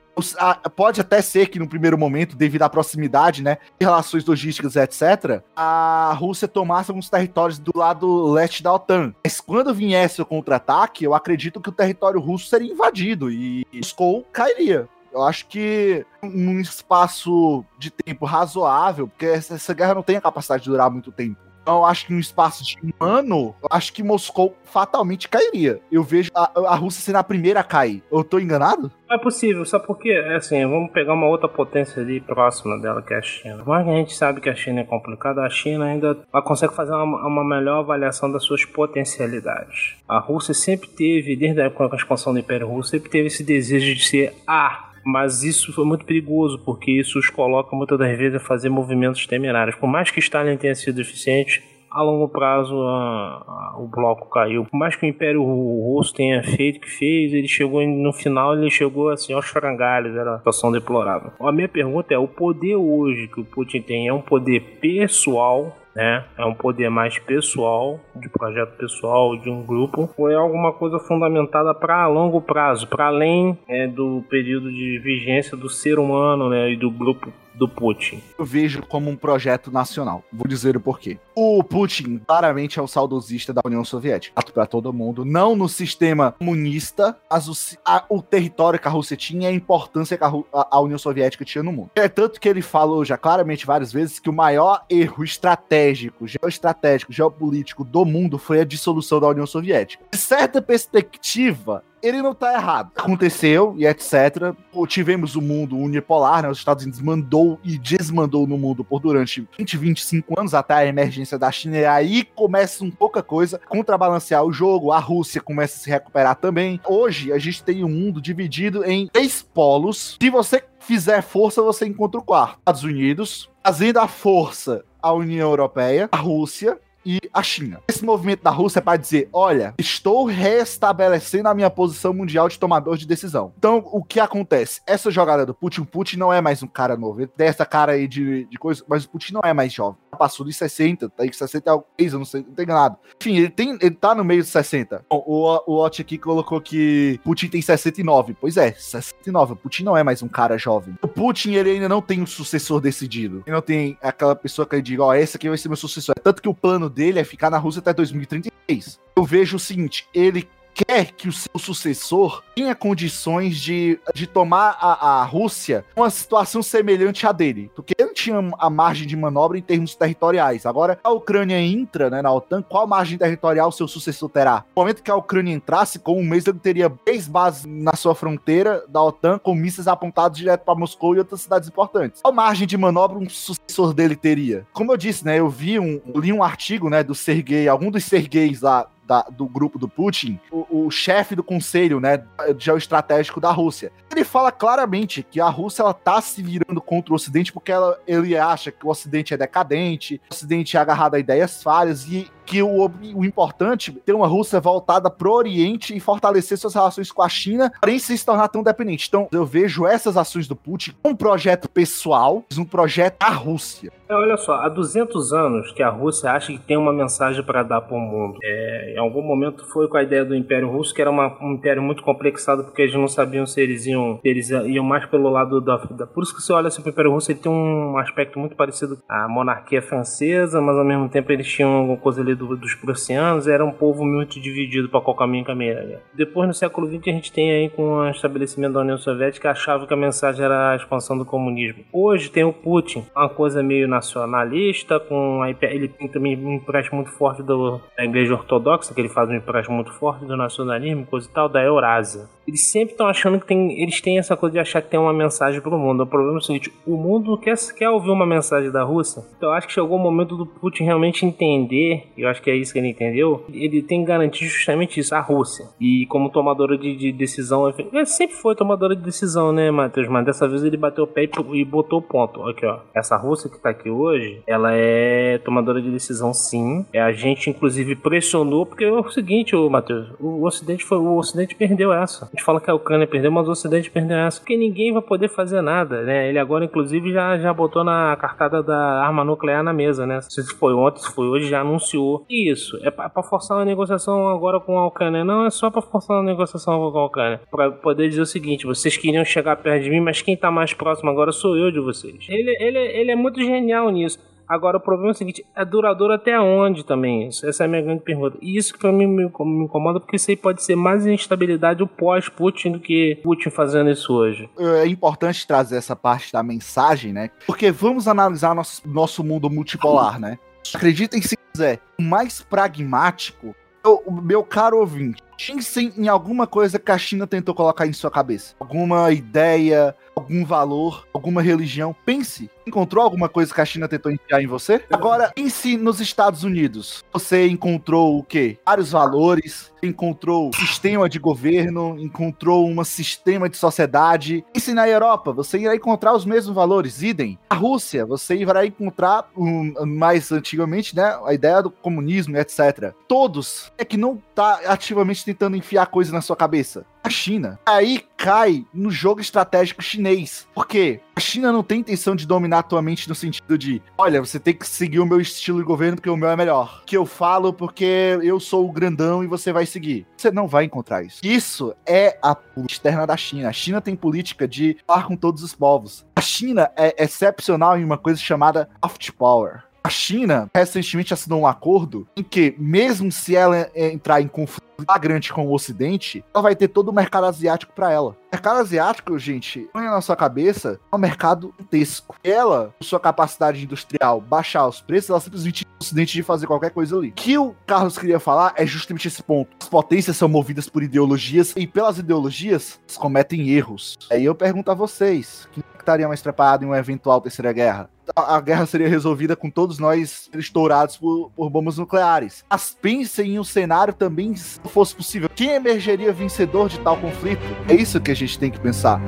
pode até ser que no primeiro momento, devido à proximidade, né, relações logísticas, etc., a Rússia tomasse alguns territórios do lado leste da OTAN. Mas quando viesse o contra-ataque, eu acredito que o território russo seria invadido e Moscou cairia. Eu acho que num espaço de tempo razoável, porque essa, guerra não tem a capacidade de durar muito tempo. Então, eu acho que num espaço de um ano, eu acho que Moscou fatalmente cairia. Eu vejo a, a Rússia sendo a primeira a cair. Eu tô enganado? É possível, só porque, assim, vamos pegar uma outra potência ali próxima dela, que é a China. Mas a gente sabe que a China é complicada, a China ainda ela consegue fazer uma, uma melhor avaliação das suas potencialidades. A Rússia sempre teve, desde a época da expansão do Império Russo, sempre teve esse desejo de ser a mas isso foi muito perigoso, porque isso os coloca muitas das vezes a fazer movimentos temerários. Por mais que Stalin tenha sido eficiente, a longo prazo a, a, o bloco caiu. Por mais que o Império Russo tenha feito o que fez, ele chegou no final, ele chegou assim aos frangalhos, era uma situação deplorável. A minha pergunta é: o poder hoje que o Putin tem é um poder pessoal né? É um poder mais pessoal, de projeto pessoal de um grupo, ou é alguma coisa fundamentada para longo prazo, para além é, do período de vigência do ser humano, né, e do grupo do Putin? Eu vejo como um projeto nacional. Vou dizer o porquê. O Putin claramente é o saudosista da União Soviética. Para todo mundo. Não no sistema comunista, mas o, a, o território que a Rússia tinha e a importância que a, a, União Soviética tinha no mundo. É tanto que ele falou já claramente várias vezes que o maior erro estratégico, geoestratégico, geopolítico do mundo foi a dissolução da União Soviética. De certa perspectiva, ele não tá errado. Aconteceu e etc. Tivemos o um mundo unipolar, né? Os Estados Unidos mandou e desmandou no mundo por durante 20, 25 anos até a emergência da China. E aí começa um pouca coisa contrabalancear o jogo. A Rússia começa a se recuperar também. Hoje a gente tem um mundo dividido em três polos. Se você fizer força, você encontra o quarto. Estados Unidos, fazendo a força a União Europeia, a Rússia e a China. Esse movimento da Rússia é para dizer: olha, estou restabelecendo a minha posição mundial de tomador de decisão. Então, o que acontece? Essa jogada do Putin, o Putin não é mais um cara novo. Ele tem essa cara aí de, de coisa, mas o Putin não é mais jovem. Passou de 60, tá aí 60 é eu não sei, não tem nada. Enfim, ele, tem, ele tá no meio de 60. Bom, o, o Ot aqui colocou que Putin tem 69. Pois é, 69. O Putin não é mais um cara jovem. O Putin, ele ainda não tem um sucessor decidido. Ele não tem aquela pessoa que ele diga, ó, oh, esse aqui vai ser meu sucessor. É tanto que o plano dele é ficar na Rússia até 2033. Eu vejo o seguinte, ele quer que o seu sucessor tenha condições de, de tomar a, a Rússia uma situação semelhante à dele, porque ele tinha a margem de manobra em termos territoriais. Agora, a Ucrânia entra né, na OTAN, qual margem territorial seu sucessor terá? No momento que a Ucrânia entrasse, com um mês ele teria 10 bases na sua fronteira da OTAN, com mísseis apontados direto para Moscou e outras cidades importantes. Qual margem de manobra um sucessor dele teria? Como eu disse, né, eu vi um, li um artigo né, do Sergei, algum dos Sergeis lá da, do grupo do Putin, o, o chefe do conselho, né, geoestratégico da Rússia. Ele fala claramente que a Rússia ela tá se virando contra o Ocidente porque ela, ele acha que o Ocidente é decadente, o Ocidente é agarrado a ideias falhas e que o, o importante é ter uma Rússia voltada pro Oriente e fortalecer suas relações com a China, para se tornar tão dependente. Então, eu vejo essas ações do Putin um projeto pessoal, um projeto da Rússia. É, olha só, há 200 anos que a Rússia acha que tem uma mensagem para dar para o mundo. É, em algum momento foi com a ideia do Império Russo, que era uma, um império muito complexado, porque eles não sabiam se eles iam, eles iam mais pelo lado da, da. Por isso que você olha assim, o Império Russo ele tem um aspecto muito parecido à monarquia francesa, mas ao mesmo tempo eles tinham alguma coisa ali do, dos prussianos, era um povo muito dividido para qual caminho caminhar. Depois, no século XX, a gente tem aí com o estabelecimento da União Soviética, achava que a mensagem era a expansão do comunismo. Hoje tem o Putin, uma coisa meio na nacionalista, com a, ele tem também um empréstimo muito forte do, da Igreja Ortodoxa, que ele faz um empréstimo muito forte do nacionalismo, coisa e tal, da Eurásia. Eles sempre estão achando que tem. Eles têm essa coisa de achar que tem uma mensagem para o mundo. O problema é o seguinte: o mundo quer, quer ouvir uma mensagem da Rússia. Então eu acho que chegou o momento do Putin realmente entender, e acho que é isso que ele entendeu. Ele tem que garantir justamente isso, a Rússia. E como tomadora de, de decisão, ele sempre foi tomadora de decisão, né, Matheus? Mas dessa vez ele bateu o pé e, e botou o ponto. Aqui, ó. Essa Rússia que tá aqui hoje, ela é tomadora de decisão sim. É, a gente, inclusive, pressionou, porque é o seguinte, ô, Matheus, o Ocidente foi. O Ocidente perdeu essa gente fala que a Ucrânia perdeu, mas o Ocidente perdeu essa, porque ninguém vai poder fazer nada, né? Ele agora, inclusive, já, já botou na cartada da arma nuclear na mesa, né? Se foi ontem, se foi hoje, já anunciou. Isso, é pra, pra forçar uma negociação agora com a Ucrânia. Não, é só pra forçar uma negociação com a Ucrânia. Pra poder dizer o seguinte, vocês queriam chegar perto de mim, mas quem tá mais próximo agora sou eu de vocês. Ele, ele, ele é muito genial nisso. Agora, o problema é o seguinte: é duradouro até onde também? Essa é a minha grande pergunta. E isso que pra mim me incomoda, porque isso aí pode ser mais instabilidade o pós-Putin do que Putin fazendo isso hoje. É importante trazer essa parte da mensagem, né? Porque vamos analisar nosso, nosso mundo multipolar, né? Acreditem se quiser, o mais pragmático, o meu caro ouvinte, pensem em alguma coisa que a China tentou colocar em sua cabeça. Alguma ideia, algum valor, alguma religião. Pense. Encontrou alguma coisa que a China tentou enfiar em você? Agora, pense nos Estados Unidos. Você encontrou o quê? Vários valores, encontrou sistema de governo, encontrou um sistema de sociedade. Pense na Europa, você irá encontrar os mesmos valores, idem. A Rússia, você irá encontrar um, mais antigamente, né, a ideia do comunismo, etc. Todos é que não tá ativamente tentando enfiar coisa na sua cabeça a China. Aí cai no jogo estratégico chinês. Por quê? A China não tem intenção de dominar a tua mente no sentido de, olha, você tem que seguir o meu estilo de governo porque o meu é melhor. Que eu falo porque eu sou o grandão e você vai seguir. Você não vai encontrar isso. Isso é a política externa da China. A China tem política de falar com todos os povos. A China é excepcional em uma coisa chamada soft power. A China recentemente assinou um acordo em que, mesmo se ela entrar em conflito flagrante com o Ocidente, ela vai ter todo o mercado asiático para ela. O mercado asiático, gente, põe na sua cabeça, é um mercado gigantesco. Ela, com sua capacidade industrial, baixar os preços, ela simplesmente o Ocidente de fazer qualquer coisa ali. O que o Carlos queria falar é justamente esse ponto. As potências são movidas por ideologias e pelas ideologias elas cometem erros. Aí eu pergunto a vocês, quem estaria mais preparado em uma eventual terceira guerra? A guerra seria resolvida com todos nós estourados por, por bombas nucleares. Mas pensem em um cenário também, se fosse possível, quem emergeria vencedor de tal conflito? É isso que a gente tem que pensar.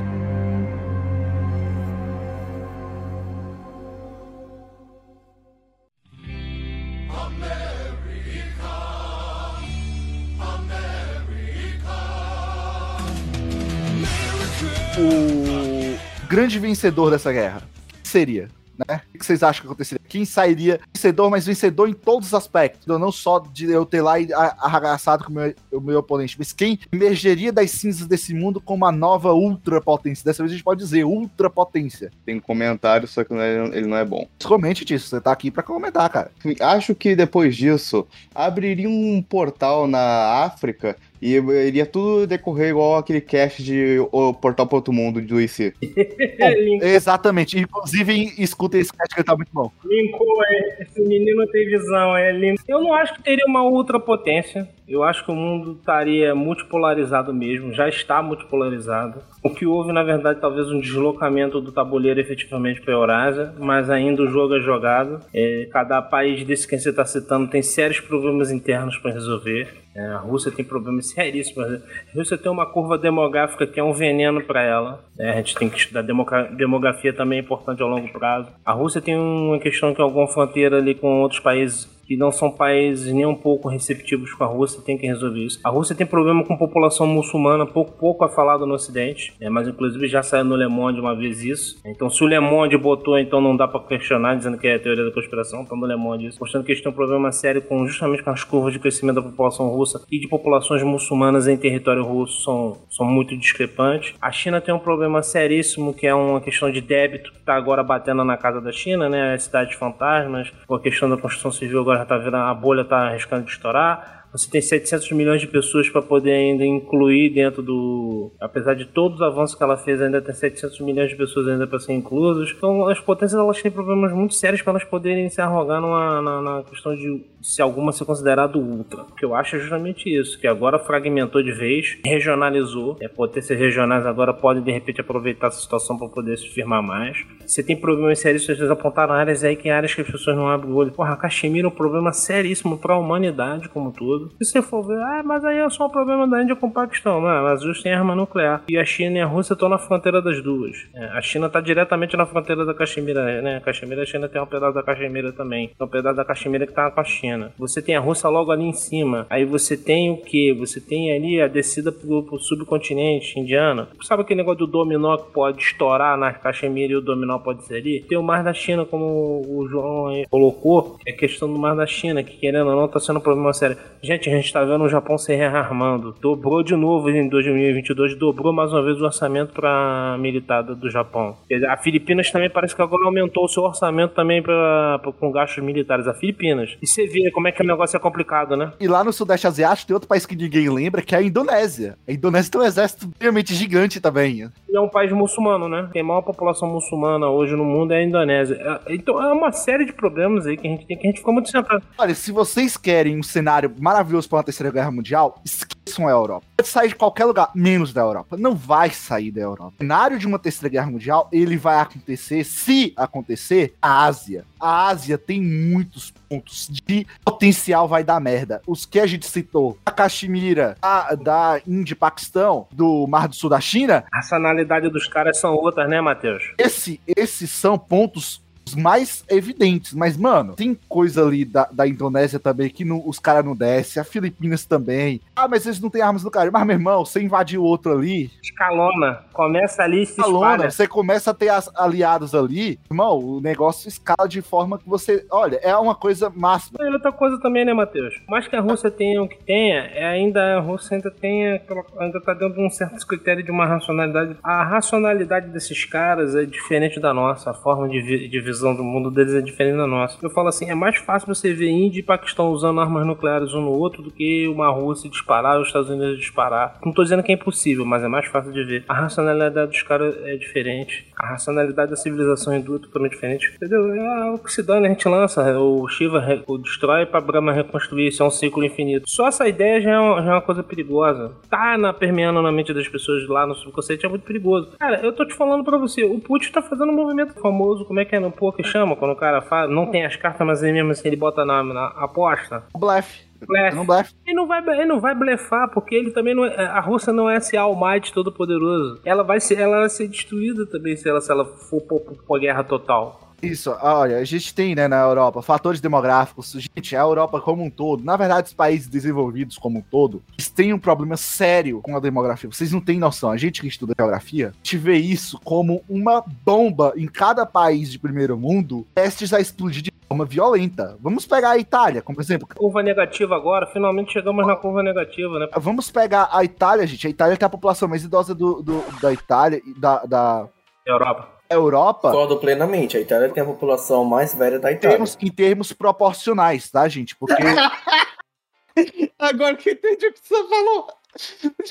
O grande vencedor dessa guerra seria né? O que vocês acham que aconteceria? Quem sairia vencedor, mas vencedor em todos os aspectos? Não só de eu ter lá arragaçado com o meu, o meu oponente, mas quem emergeria das cinzas desse mundo com uma nova ultrapotência? Dessa vez a gente pode dizer ultrapotência. Tem comentário, só que ele não é bom. Comente disso, você tá aqui para comentar, cara. Acho que depois disso, abriria um portal na África e iria tudo decorrer igual aquele cast de O Portal para Outro Mundo do IC. [LAUGHS] exatamente. Inclusive, escutem esse cast que tá muito bom. Linkou, é, esse menino tem visão, é lindo. Eu não acho que teria uma outra potência. Eu acho que o mundo estaria multipolarizado mesmo, já está multipolarizado. O que houve, na verdade, talvez um deslocamento do tabuleiro efetivamente para a Eurásia, mas ainda o jogo é jogado. É, cada país desse que você está citando tem sérios problemas internos para resolver. É, a Rússia tem problemas seríssimos. A Rússia tem uma curva demográfica que é um veneno para ela. É, a gente tem que estudar demografia também é importante ao longo prazo. A Rússia tem uma questão que é alguma fronteira ali com outros países e não são países nem um pouco receptivos com a Rússia, tem que resolver isso. A Rússia tem problema com população muçulmana, pouco, pouco é falado no Ocidente, é, mas inclusive já saiu no Le Monde uma vez isso. Então, se o Le Monde botou, então não dá para questionar, dizendo que é teoria da conspiração, então no Le Monde isso, mostrando que eles têm um problema sério com justamente com as curvas de crescimento da população russa e de populações muçulmanas em território russo são, são muito discrepantes. A China tem um problema seríssimo que é uma questão de débito que está agora batendo na casa da China, né? As cidades fantasmas, a questão da construção civil agora já tá vendo a bolha tá arriscando de estourar. Você tem 700 milhões de pessoas para poder ainda incluir dentro do. Apesar de todos os avanços que ela fez, ainda tem 700 milhões de pessoas ainda para ser inclusas. Então, as potências elas têm problemas muito sérios para elas poderem se arrogar numa, na, na questão de se alguma ser considerado ultra. O que eu acho é justamente isso, que agora fragmentou de vez, regionalizou. É, potências regionais agora podem de repente aproveitar essa situação para poder se firmar mais. Você tem problemas sérios, vocês apontaram áreas aí que áreas que as pessoas não abrem o olho. Porra, Caxemira é um problema seríssimo para a humanidade como todo. Se você for ver, ah, mas aí é só um problema da Índia com o Paquistão. Não, mas os têm arma nuclear. E a China e a Rússia estão na fronteira das duas. É, a China está diretamente na fronteira da Caxemira, né? A Caxemira, a China tem um pedaço da Caxemira também. Tem um pedaço da Caxemira que tá com a China. Você tem a Rússia logo ali em cima. Aí você tem o que? Você tem ali a descida pro, pro subcontinente indiano. Sabe aquele negócio do dominó que pode estourar na Caxemira e o dominó pode ser ali? Tem o Mar da China, como o João aí colocou, é questão do Mar da China, que querendo ou não tá sendo um problema sério. Gente, a gente tá vendo o Japão se rearmando. Dobrou de novo em 2022, dobrou mais uma vez o orçamento para militar do Japão. A Filipinas também parece que agora aumentou o seu orçamento também pra, pra com gastos militares. A Filipinas. E você vê como é que o negócio é complicado, né? E lá no Sudeste Asiático tem outro país que ninguém lembra, que é a Indonésia. A Indonésia tem um exército realmente gigante também. E é um país muçulmano, né? Tem maior população muçulmana hoje no mundo é a Indonésia. É, Então é uma série de problemas aí que a gente tem que a gente ficou muito sentado. Olha, se vocês querem um cenário maravilhoso para uma terceira guerra mundial, esqueçam a Europa. Pode sair de qualquer lugar, menos da Europa. Não vai sair da Europa. O cenário de uma terceira guerra mundial, ele vai acontecer, se acontecer, a Ásia. A Ásia tem muitos pontos de potencial vai dar merda. Os que a gente citou, a Caxemira, a, da Índia e Paquistão, do Mar do Sul da China, A racionalidade dos caras são outras, né, Matheus? esse, esses são pontos os mais evidentes. Mas, mano, tem coisa ali da, da Indonésia também que não- os caras não descem, a Filipinas também. Ah, mas eles não têm armas nucleares. Mas, meu irmão, você invadiu outro ali, Escalona. Começa ali e se escalona, espalha. você começa a ter as- aliados ali, irmão, o negócio escala de forma que você. Olha, é uma coisa máxima. E outra coisa também, né, Matheus? Mais que a Rússia tenha o que tenha, é ainda a Rússia ainda tem aquela, ainda tá dentro de um certo critério de uma racionalidade. A racionalidade desses caras é diferente da nossa, a forma de, vi- de visão do mundo deles é diferente da nossa. Eu falo assim, é mais fácil você ver Índia e Paquistão usando armas nucleares um no outro do que uma Rússia disparar e os Estados Unidos disparar. Não tô dizendo que é impossível, mas é mais fácil de ver. A racionalidade dos caras é diferente. A racionalidade da civilização hindu é totalmente diferente. Entendeu? É o que se dane, a gente lança. O Shiva o destrói pra Brahma reconstruir. Isso é um ciclo infinito. Só essa ideia já é, uma, já é uma coisa perigosa. Tá na, permeando na mente das pessoas lá no subconsciente é muito perigoso. Cara, eu tô te falando pra você. O Putin tá fazendo um movimento famoso. Como é que é no pô que chama? Quando o cara faz, não tem as cartas, mas ele mesmo assim ele bota na, na aposta. Blefe. Blefe. Não blefe. Ele não vai, ele não vai blefar, porque ele também não é, a Rússia não é esse All Might todo poderoso. Ela vai ser, ela vai ser destruída também se ela, se ela for por guerra total. Isso, olha, a gente tem, né, na Europa, fatores demográficos. Gente, a Europa como um todo, na verdade, os países desenvolvidos como um todo, eles têm um problema sério com a demografia. Vocês não têm noção. A gente que estuda geografia, a gente vê isso como uma bomba em cada país de primeiro mundo, prestes a explodir de forma violenta. Vamos pegar a Itália, como exemplo. Curva negativa agora, finalmente chegamos na curva negativa, né? Vamos pegar a Itália, gente. A Itália tem a população mais idosa do, do- da Itália e da, da Europa. Europa. Concordo plenamente. A Itália tem a população mais velha da Em Itália. termos, em termos proporcionais, tá, gente? Porque [LAUGHS] Agora que eu entendi o que você falou.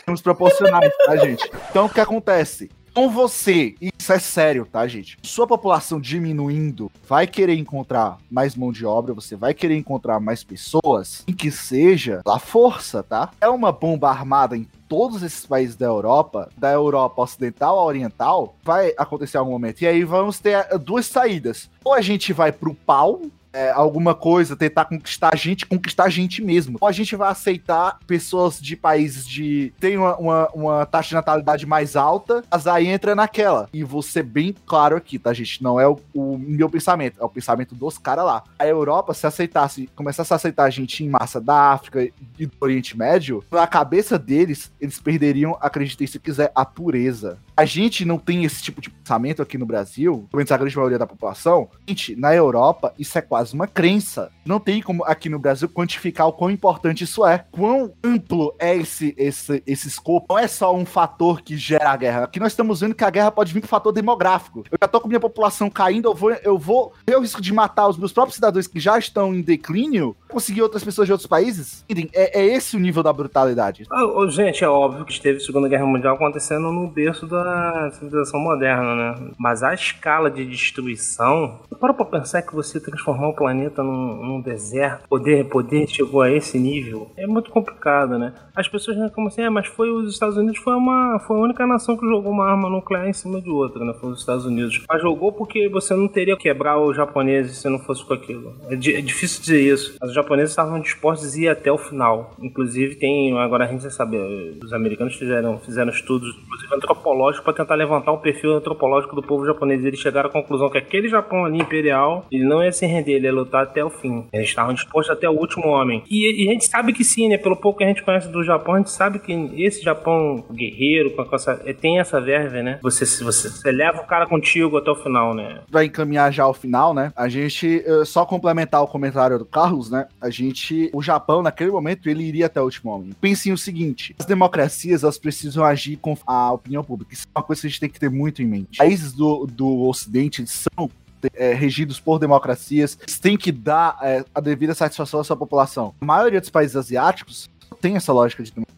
termos proporcionais, tá, gente? Então, o que acontece? Com você, e isso é sério, tá, gente? Sua população diminuindo, vai querer encontrar mais mão de obra, você vai querer encontrar mais pessoas, em que seja a força, tá? É uma bomba armada em todos esses países da Europa, da Europa ocidental a oriental, vai acontecer algum momento. E aí vamos ter eh, duas saídas. Ou a gente vai pro pau, é, alguma coisa, tentar conquistar a gente, conquistar a gente mesmo. Ou a gente vai aceitar pessoas de países de. tem uma, uma, uma taxa de natalidade mais alta, mas aí entra naquela. E ser bem claro aqui, tá, gente? Não é o, o meu pensamento, é o pensamento dos caras lá. A Europa, se aceitasse, começasse a aceitar a gente em massa da África e do Oriente Médio, na cabeça deles, eles perderiam, acreditem se quiser, a pureza. A gente não tem esse tipo de pensamento aqui no Brasil, pelo menos a grande maioria da população. Gente, na Europa, isso é quase uma crença. Não tem como aqui no Brasil quantificar o quão importante isso é. Quão amplo é esse, esse, esse escopo. Não é só um fator que gera a guerra. Aqui nós estamos vendo que a guerra pode vir por fator demográfico. Eu já tô com minha população caindo, eu vou, eu vou ter o risco de matar os meus próprios cidadãos que já estão em declínio, conseguir outras pessoas de outros países. É, é esse o nível da brutalidade. Ô, gente, é óbvio que esteve a Segunda Guerra Mundial acontecendo no berço da civilização moderna, né? Mas a escala de destruição. Para pra pensar que você transformar o planeta num, num deserto, poder, poder chegou a esse nível, é muito complicado, né? As pessoas reclamam assim, é, mas foi os Estados Unidos foi uma foi a única nação que jogou uma arma nuclear em cima de outra, né? Foi os Estados Unidos. Mas jogou porque você não teria que quebrar os japoneses se não fosse com aquilo. É, é difícil dizer isso. Os japoneses estavam dispostos a ir até o final. Inclusive tem agora a gente já sabe, os americanos fizeram fizeram estudos, inclusive antropológicos, para tentar levantar o perfil antropológico do povo japonês. Eles chegaram à conclusão que aquele Japão ali imperial, ele não ia se render, ele ia lutar até o fim. Eles estavam dispostos até o último homem. E, e a gente sabe que sim, né? Pelo pouco que a gente conhece do Japão, a gente sabe que esse Japão guerreiro, com essa, eh, tem essa verve, né? Você, você, você leva o cara contigo até o final, né? vai encaminhar já ao final, né? A gente, eh, só complementar o comentário do Carlos, né? A gente, o Japão, naquele momento, ele iria até o último homem. Pensem o seguinte: as democracias, elas precisam agir com a opinião pública. Isso é uma coisa que a gente tem que ter muito em mente. Países do, do Ocidente são é, regidos por democracias, eles têm que dar é, a devida satisfação à sua população. A maioria dos países asiáticos tem essa lógica de democracia.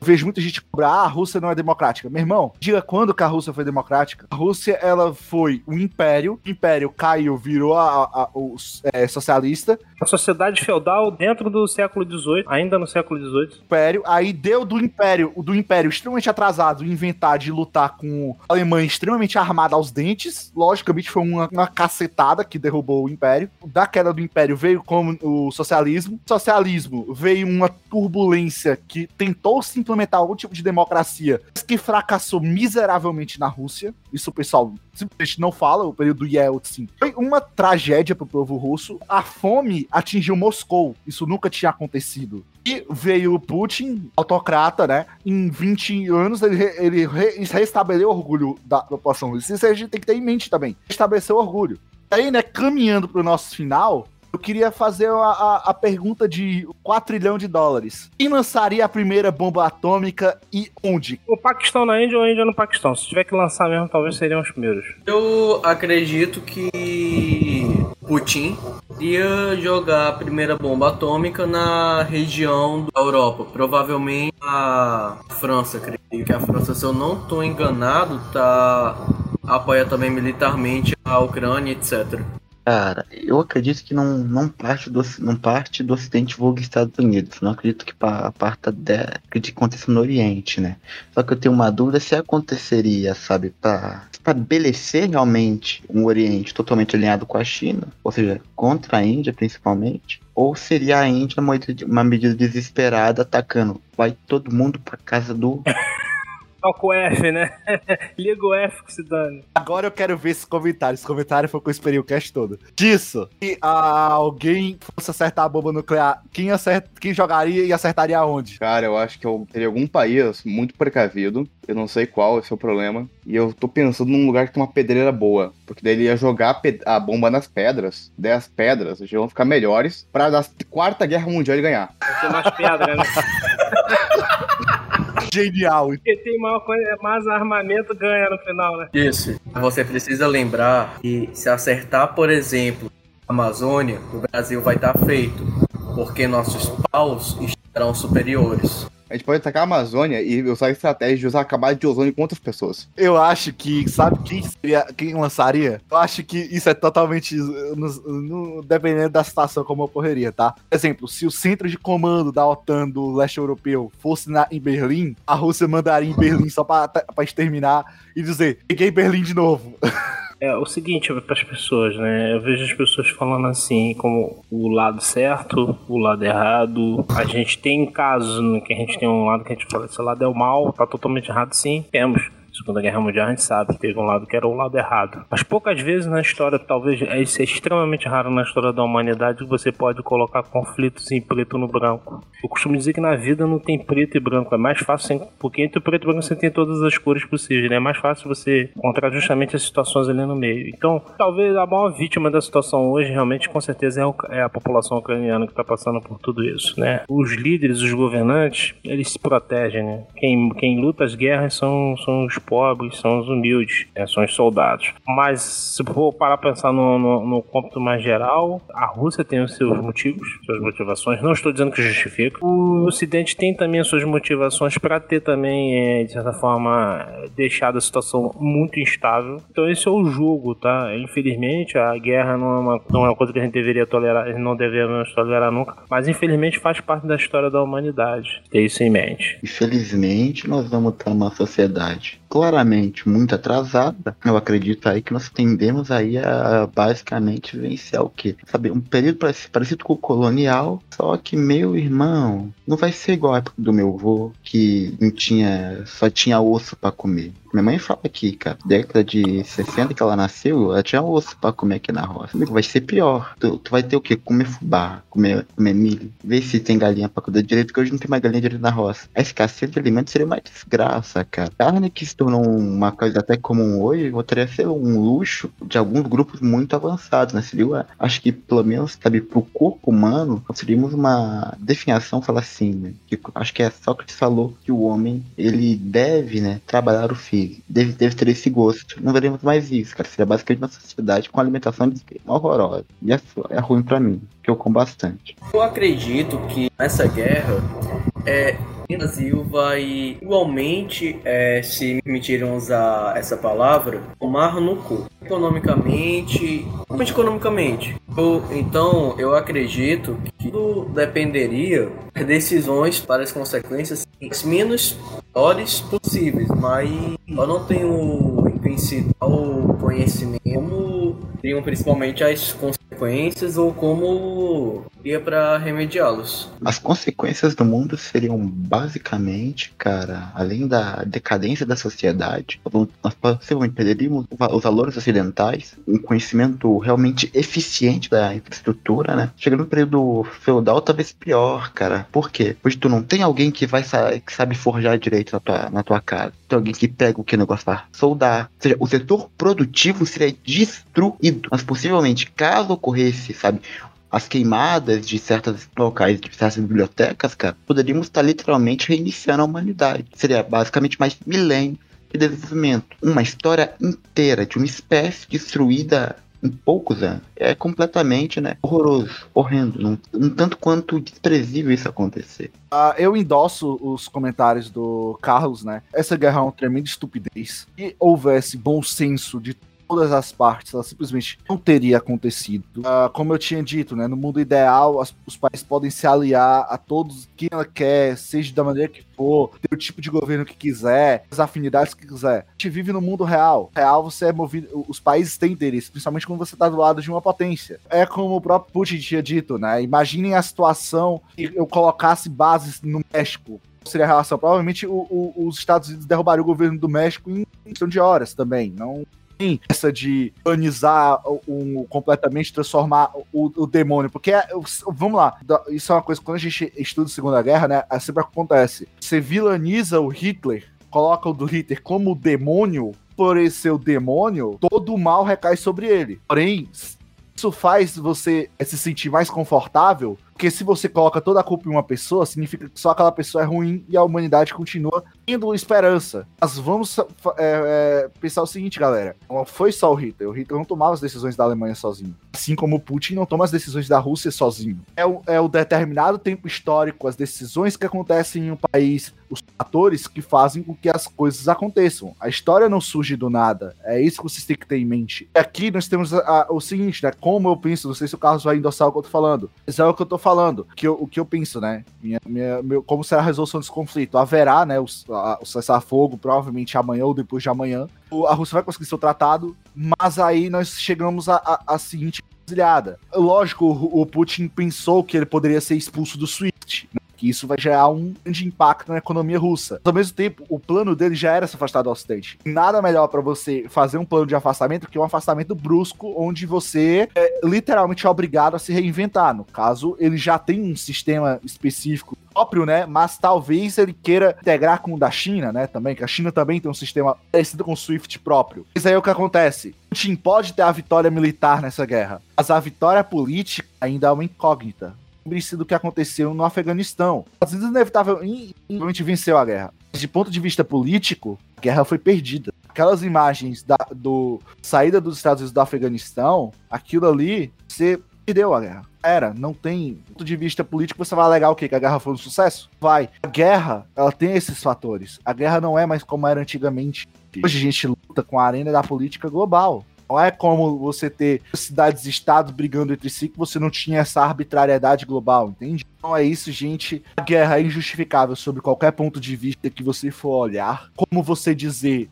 Eu vejo muita gente cobrar, ah, a Rússia não é democrática. Meu irmão, diga quando que a Rússia foi democrática. A Rússia, ela foi um império, o império caiu, virou a, a- o é, socialista, A sociedade feudal dentro do século XVIII, ainda no século XVIII. império, aí deu do império, do império extremamente atrasado inventar de lutar com a Alemanha extremamente armada aos dentes. Logicamente foi uma, uma cacetada que derrubou o império. Da queda do império veio como o socialismo. Socialismo veio uma turbulência que tentou se implementar algum tipo de democracia, que fracassou miseravelmente na Rússia. Isso o pessoal simplesmente não fala, o período Yeltsin. Foi uma tragédia pro povo russo. A fome atingiu Moscou. Isso nunca tinha acontecido. E veio o Putin, autocrata, né? Em 20 anos ele, re- ele re- restabeleceu o orgulho da população russa. Isso a gente tem que ter em mente também. Restabeleceu o orgulho. Aí, né, caminhando pro nosso final, eu queria fazer a, a, a pergunta de 4 trilhão de dólares. Quem lançaria a primeira bomba atômica e onde? O Paquistão na Índia ou a Índia no Paquistão. Se tiver que lançar mesmo, talvez seriam os primeiros. Eu acredito que Putin ia jogar a primeira bomba atômica na região da Europa. Provavelmente a França, creio que a França, se eu não estou enganado, tá apoia também militarmente a Ucrânia, etc. Cara, eu acredito que não, não, parte do, não parte do Ocidente vulgo Estados Unidos. Não acredito que pa- parta de, que aconteça no Oriente, né? Só que eu tenho uma dúvida se aconteceria, sabe, para estabelecer realmente um Oriente totalmente alinhado com a China, ou seja, contra a Índia principalmente, ou seria a Índia uma, uma medida desesperada atacando, vai todo mundo pra casa do [LAUGHS] Toca o F, né? [LAUGHS] Liga o F que se dane. Agora eu quero ver esse comentário. Esse comentário foi o que eu esperei o cast todo. Disso, se ah, alguém fosse acertar a bomba nuclear, quem, acerta, quem jogaria e acertaria onde? Cara, eu acho que eu teria algum país muito precavido. Eu não sei qual, esse é o problema. E eu tô pensando num lugar que tem uma pedreira boa. Porque daí ele ia jogar a, a bomba nas pedras. Daí as pedras já vão ficar melhores pra da Quarta Guerra Mundial ele ganhar. Vai ter mais pedra, né? [LAUGHS] Genial. Porque tem maior coisa, mais armamento ganha no final, né? Isso. Você precisa lembrar que se acertar, por exemplo, a Amazônia, o Brasil vai estar feito. Porque nossos paus estarão superiores. A gente pode atacar a Amazônia e usar a estratégia de usar a camada de ozônio com outras pessoas. Eu acho que, sabe quem seria, quem lançaria? Eu acho que isso é totalmente, no- no- dependendo da situação como ocorreria, tá? Por exemplo, se o centro de comando da OTAN do leste europeu fosse na, em Berlim, a Rússia mandaria em Berlim só pra, pra exterminar e dizer, peguei Berlim de novo. [LAUGHS] É o seguinte para as pessoas, né? Eu vejo as pessoas falando assim, como o lado certo, o lado errado. A gente tem casos no que a gente tem um lado que a gente fala, esse lado é o mal, tá totalmente errado, sim, temos. Segunda Guerra Mundial a gente sabe, teve um lado que era o lado errado. Mas poucas vezes na história, talvez é, isso é extremamente raro na história da humanidade, que você pode colocar conflitos em preto no branco. Eu costumo dizer que na vida não tem preto e branco, é mais fácil, porque entre o preto e branco você tem todas as cores possíveis, né? É mais fácil você encontrar justamente as situações ali no meio. Então, talvez a maior vítima da situação hoje, realmente, com certeza, é, o, é a população ucraniana que está passando por tudo isso, né? Os líderes, os governantes, eles se protegem, né? Quem, quem luta as guerras são, são os pobres, são os humildes, né, são os soldados. Mas se for parar para pensar no, no, no mais geral, a Rússia tem os seus motivos, suas motivações. Não estou dizendo que justifica. O Ocidente tem também as suas motivações para ter também, é, de certa forma, deixado a situação muito instável. Então esse é o jogo, tá? Infelizmente a guerra não é uma, não é uma coisa que a gente deveria tolerar, não deveríamos tolerar nunca. Mas infelizmente faz parte da história da humanidade. Ter isso em mente. Infelizmente nós vamos estar numa sociedade claramente muito atrasada, eu acredito aí que nós tendemos aí a basicamente vencer o quê? Sabe, um período parecido com o colonial, só que meu irmão não vai ser igual a época do meu avô, que não tinha, só tinha osso para comer. Minha mãe fala aqui, cara, década de 60 que ela nasceu, ela tinha osso pra comer aqui na roça. Vai ser pior. Tu, tu vai ter o quê? Comer fubá, comer, comer milho. Ver se tem galinha pra cuidar direito, porque hoje não tem mais galinha direito na roça. A escassez de alimentos seria uma desgraça, cara. Carne que se tornou uma coisa até comum hoje, voltaria a ser um luxo de alguns grupos muito avançados, né? Seria, acho que pelo menos, sabe, pro corpo humano, seríamos uma definição, falar assim, né? Que, acho que é Sócrates falou que o homem, ele deve, né, trabalhar o filho deve, deve ter esse gosto. Não veremos mais isso, cara. Seria basicamente uma sociedade com alimentação horrorosa. E é, é ruim para mim, que eu como bastante. Eu acredito que nessa guerra é, o Brasil vai igualmente, é, se me usar essa palavra, tomar no cu. Economicamente, principalmente economicamente. Eu, então, eu acredito que tudo dependeria de decisões para as consequências menos piores possíveis, mas eu não tenho principal conhecimento como principalmente as consequências ou como ia para remediá-los. As consequências do mundo seriam basicamente, cara, além da decadência da sociedade, nós possivelmente perderíamos os valores ocidentais, um conhecimento realmente eficiente da infraestrutura, né? Chegando no período feudal, talvez pior, cara. Por quê? Hoje tu não tem alguém que vai que sabe forjar direito na tua, na tua casa. Tem alguém que pega o que negócio para soldar. Seja, o setor produtivo seria destruído. Mas possivelmente, caso ocorresse, sabe, as queimadas de certos locais, de certas bibliotecas, cara, poderíamos estar literalmente reiniciando a humanidade. Seria basicamente mais milênios de desenvolvimento. Uma história inteira de uma espécie destruída em poucos anos. É completamente, né, horroroso, horrendo, um, um tanto quanto desprezível isso acontecer. Uh, eu endosso os comentários do Carlos, né? Essa guerra é uma tremenda estupidez. Se houvesse bom senso de todas as partes, ela simplesmente não teria acontecido. Uh, como eu tinha dito, né, no mundo ideal, as, os países podem se aliar a todos que ela quer, seja da maneira que for, ter o tipo de governo que quiser, as afinidades que quiser. A gente vive no mundo real. Real você é movido, os países têm interesse, principalmente quando você está do lado de uma potência. É como o próprio Putin tinha dito, né? Imaginem a situação que eu colocasse bases no México seria a relação? Provavelmente o, o, os Estados Unidos derrubariam o governo do México em questão de horas também. Não essa de organizar um, completamente, transformar o, o demônio. Porque, é, vamos lá, isso é uma coisa que quando a gente estuda a Segunda Guerra, né? É sempre acontece. Você vilaniza o Hitler, coloca o do Hitler como demônio, por ser o demônio, todo o mal recai sobre ele. Porém, isso faz você se sentir mais confortável porque se você coloca toda a culpa em uma pessoa, significa que só aquela pessoa é ruim e a humanidade continua tendo esperança. Mas vamos é, é, pensar o seguinte, galera. Não foi só o Hitler. O Hitler não tomava as decisões da Alemanha sozinho. Assim como o Putin não toma as decisões da Rússia sozinho. É o, é o determinado tempo histórico, as decisões que acontecem em um país, os fatores que fazem com que as coisas aconteçam. A história não surge do nada. É isso que vocês têm que ter em mente. E aqui nós temos a, a, o seguinte, né? Como eu penso, não sei se o Carlos vai endossar o que eu tô falando. Mas é o que eu tô falando, que eu, o que eu penso, né? Minha, minha, meu, como será a resolução desse conflito? Haverá, né, o, a, o cessar-fogo, provavelmente amanhã ou depois de amanhã. A Rússia vai conseguir seu tratado, mas aí nós chegamos à a, a seguinte encruzilhada. Lógico, o, o Putin pensou que ele poderia ser expulso do SWIFT, né? Que isso vai gerar um grande impacto na economia russa. Ao mesmo tempo, o plano dele já era se afastar do Ocidente. Nada melhor para você fazer um plano de afastamento que um afastamento brusco, onde você é literalmente obrigado a se reinventar. No caso, ele já tem um sistema específico próprio, né? Mas talvez ele queira integrar com o da China, né? Também, que a China também tem um sistema parecido com o SWIFT próprio. Mas aí o que acontece? Putin pode ter a vitória militar nessa guerra, mas a vitória política ainda é uma incógnita. Lembre-se do que aconteceu no Afeganistão. Os Estados Unidos inevitavelmente venceu a guerra. De ponto de vista político, a guerra foi perdida. Aquelas imagens da do saída dos Estados Unidos do Afeganistão, aquilo ali, você perdeu a guerra. Era, não tem do ponto de vista político, você vai alegar o quê? Que a guerra foi um sucesso? Vai. A guerra, ela tem esses fatores. A guerra não é mais como era antigamente. Hoje a gente luta com a arena da política global. Não é como você ter cidades estados brigando entre si que você não tinha essa arbitrariedade global, entende? Então é isso, gente. A guerra é injustificável sobre qualquer ponto de vista que você for olhar. Como você dizer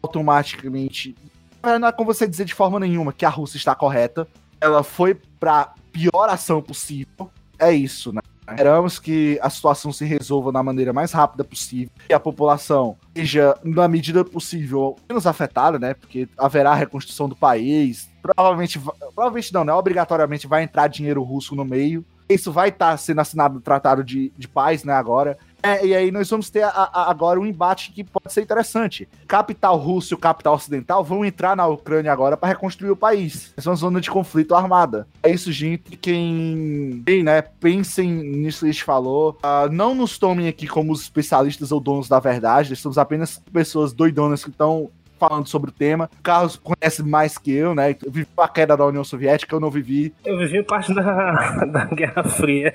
automaticamente. Não é como você dizer de forma nenhuma que a Rússia está correta. Ela foi pra pior ação possível. É isso, né? Esperamos que a situação se resolva da maneira mais rápida possível, que a população seja, na medida possível, menos afetada, né? Porque haverá reconstrução do país. Provavelmente, va- provavelmente não, né? Obrigatoriamente vai entrar dinheiro russo no meio. Isso vai estar sendo assinado no Tratado de, de Paz, né? Agora. É, e aí nós vamos ter a- a- agora um embate que pode ser interessante. Capital russo e capital ocidental vão entrar na Ucrânia agora para reconstruir o país. Essa é uma zona de conflito armada. É isso, gente. Quem, quem né, pensem nisso que a gente falou. Ah, não nos tomem aqui como especialistas ou donos da verdade. Nós somos apenas pessoas doidonas que estão falando sobre o tema. O Carlos conhece mais que eu, né? Eu vivi a queda da União Soviética, eu não vivi. Eu vivi parte da, [LAUGHS] da Guerra Fria.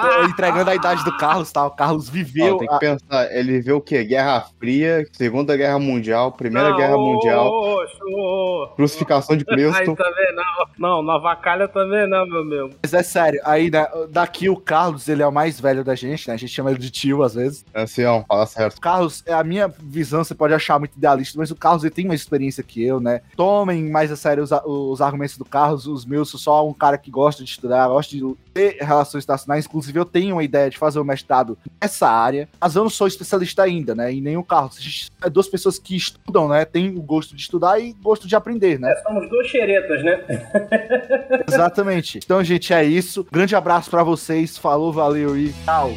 Tô entregando a idade do Carlos, tá? O Carlos viveu. tem a- que pensar, ele vê o quê? Guerra Fria, Segunda Guerra Mundial, Primeira Não, Guerra ô, Mundial, ô, ô. crucificação de Aí Cristo. também não. Não, na vacalha também não, meu meu. Mas é sério, aí né, daqui o Carlos, ele é o mais velho da gente, né? A gente chama ele de tio às vezes. Ancião, fala certo. O Carlos, é a minha visão, você pode achar muito idealista, mas o Carlos ele tem mais experiência que eu, né? Tomem mais a sério os, os argumentos do Carlos, os meus, sou só um cara que gosta de estudar, gosta de ter relações internacionais. Inclusive, eu tenho uma ideia de fazer um mestrado nessa área, mas eu não sou especialista ainda, né? E nem o Carlos. A gente é duas pessoas que estudam, né? Tem o gosto de estudar e gosto de aprender, né? Somos duas xeretas, né? [LAUGHS] Exatamente. Então, gente, é isso. Grande abraço pra vocês. Falou, valeu e tchau.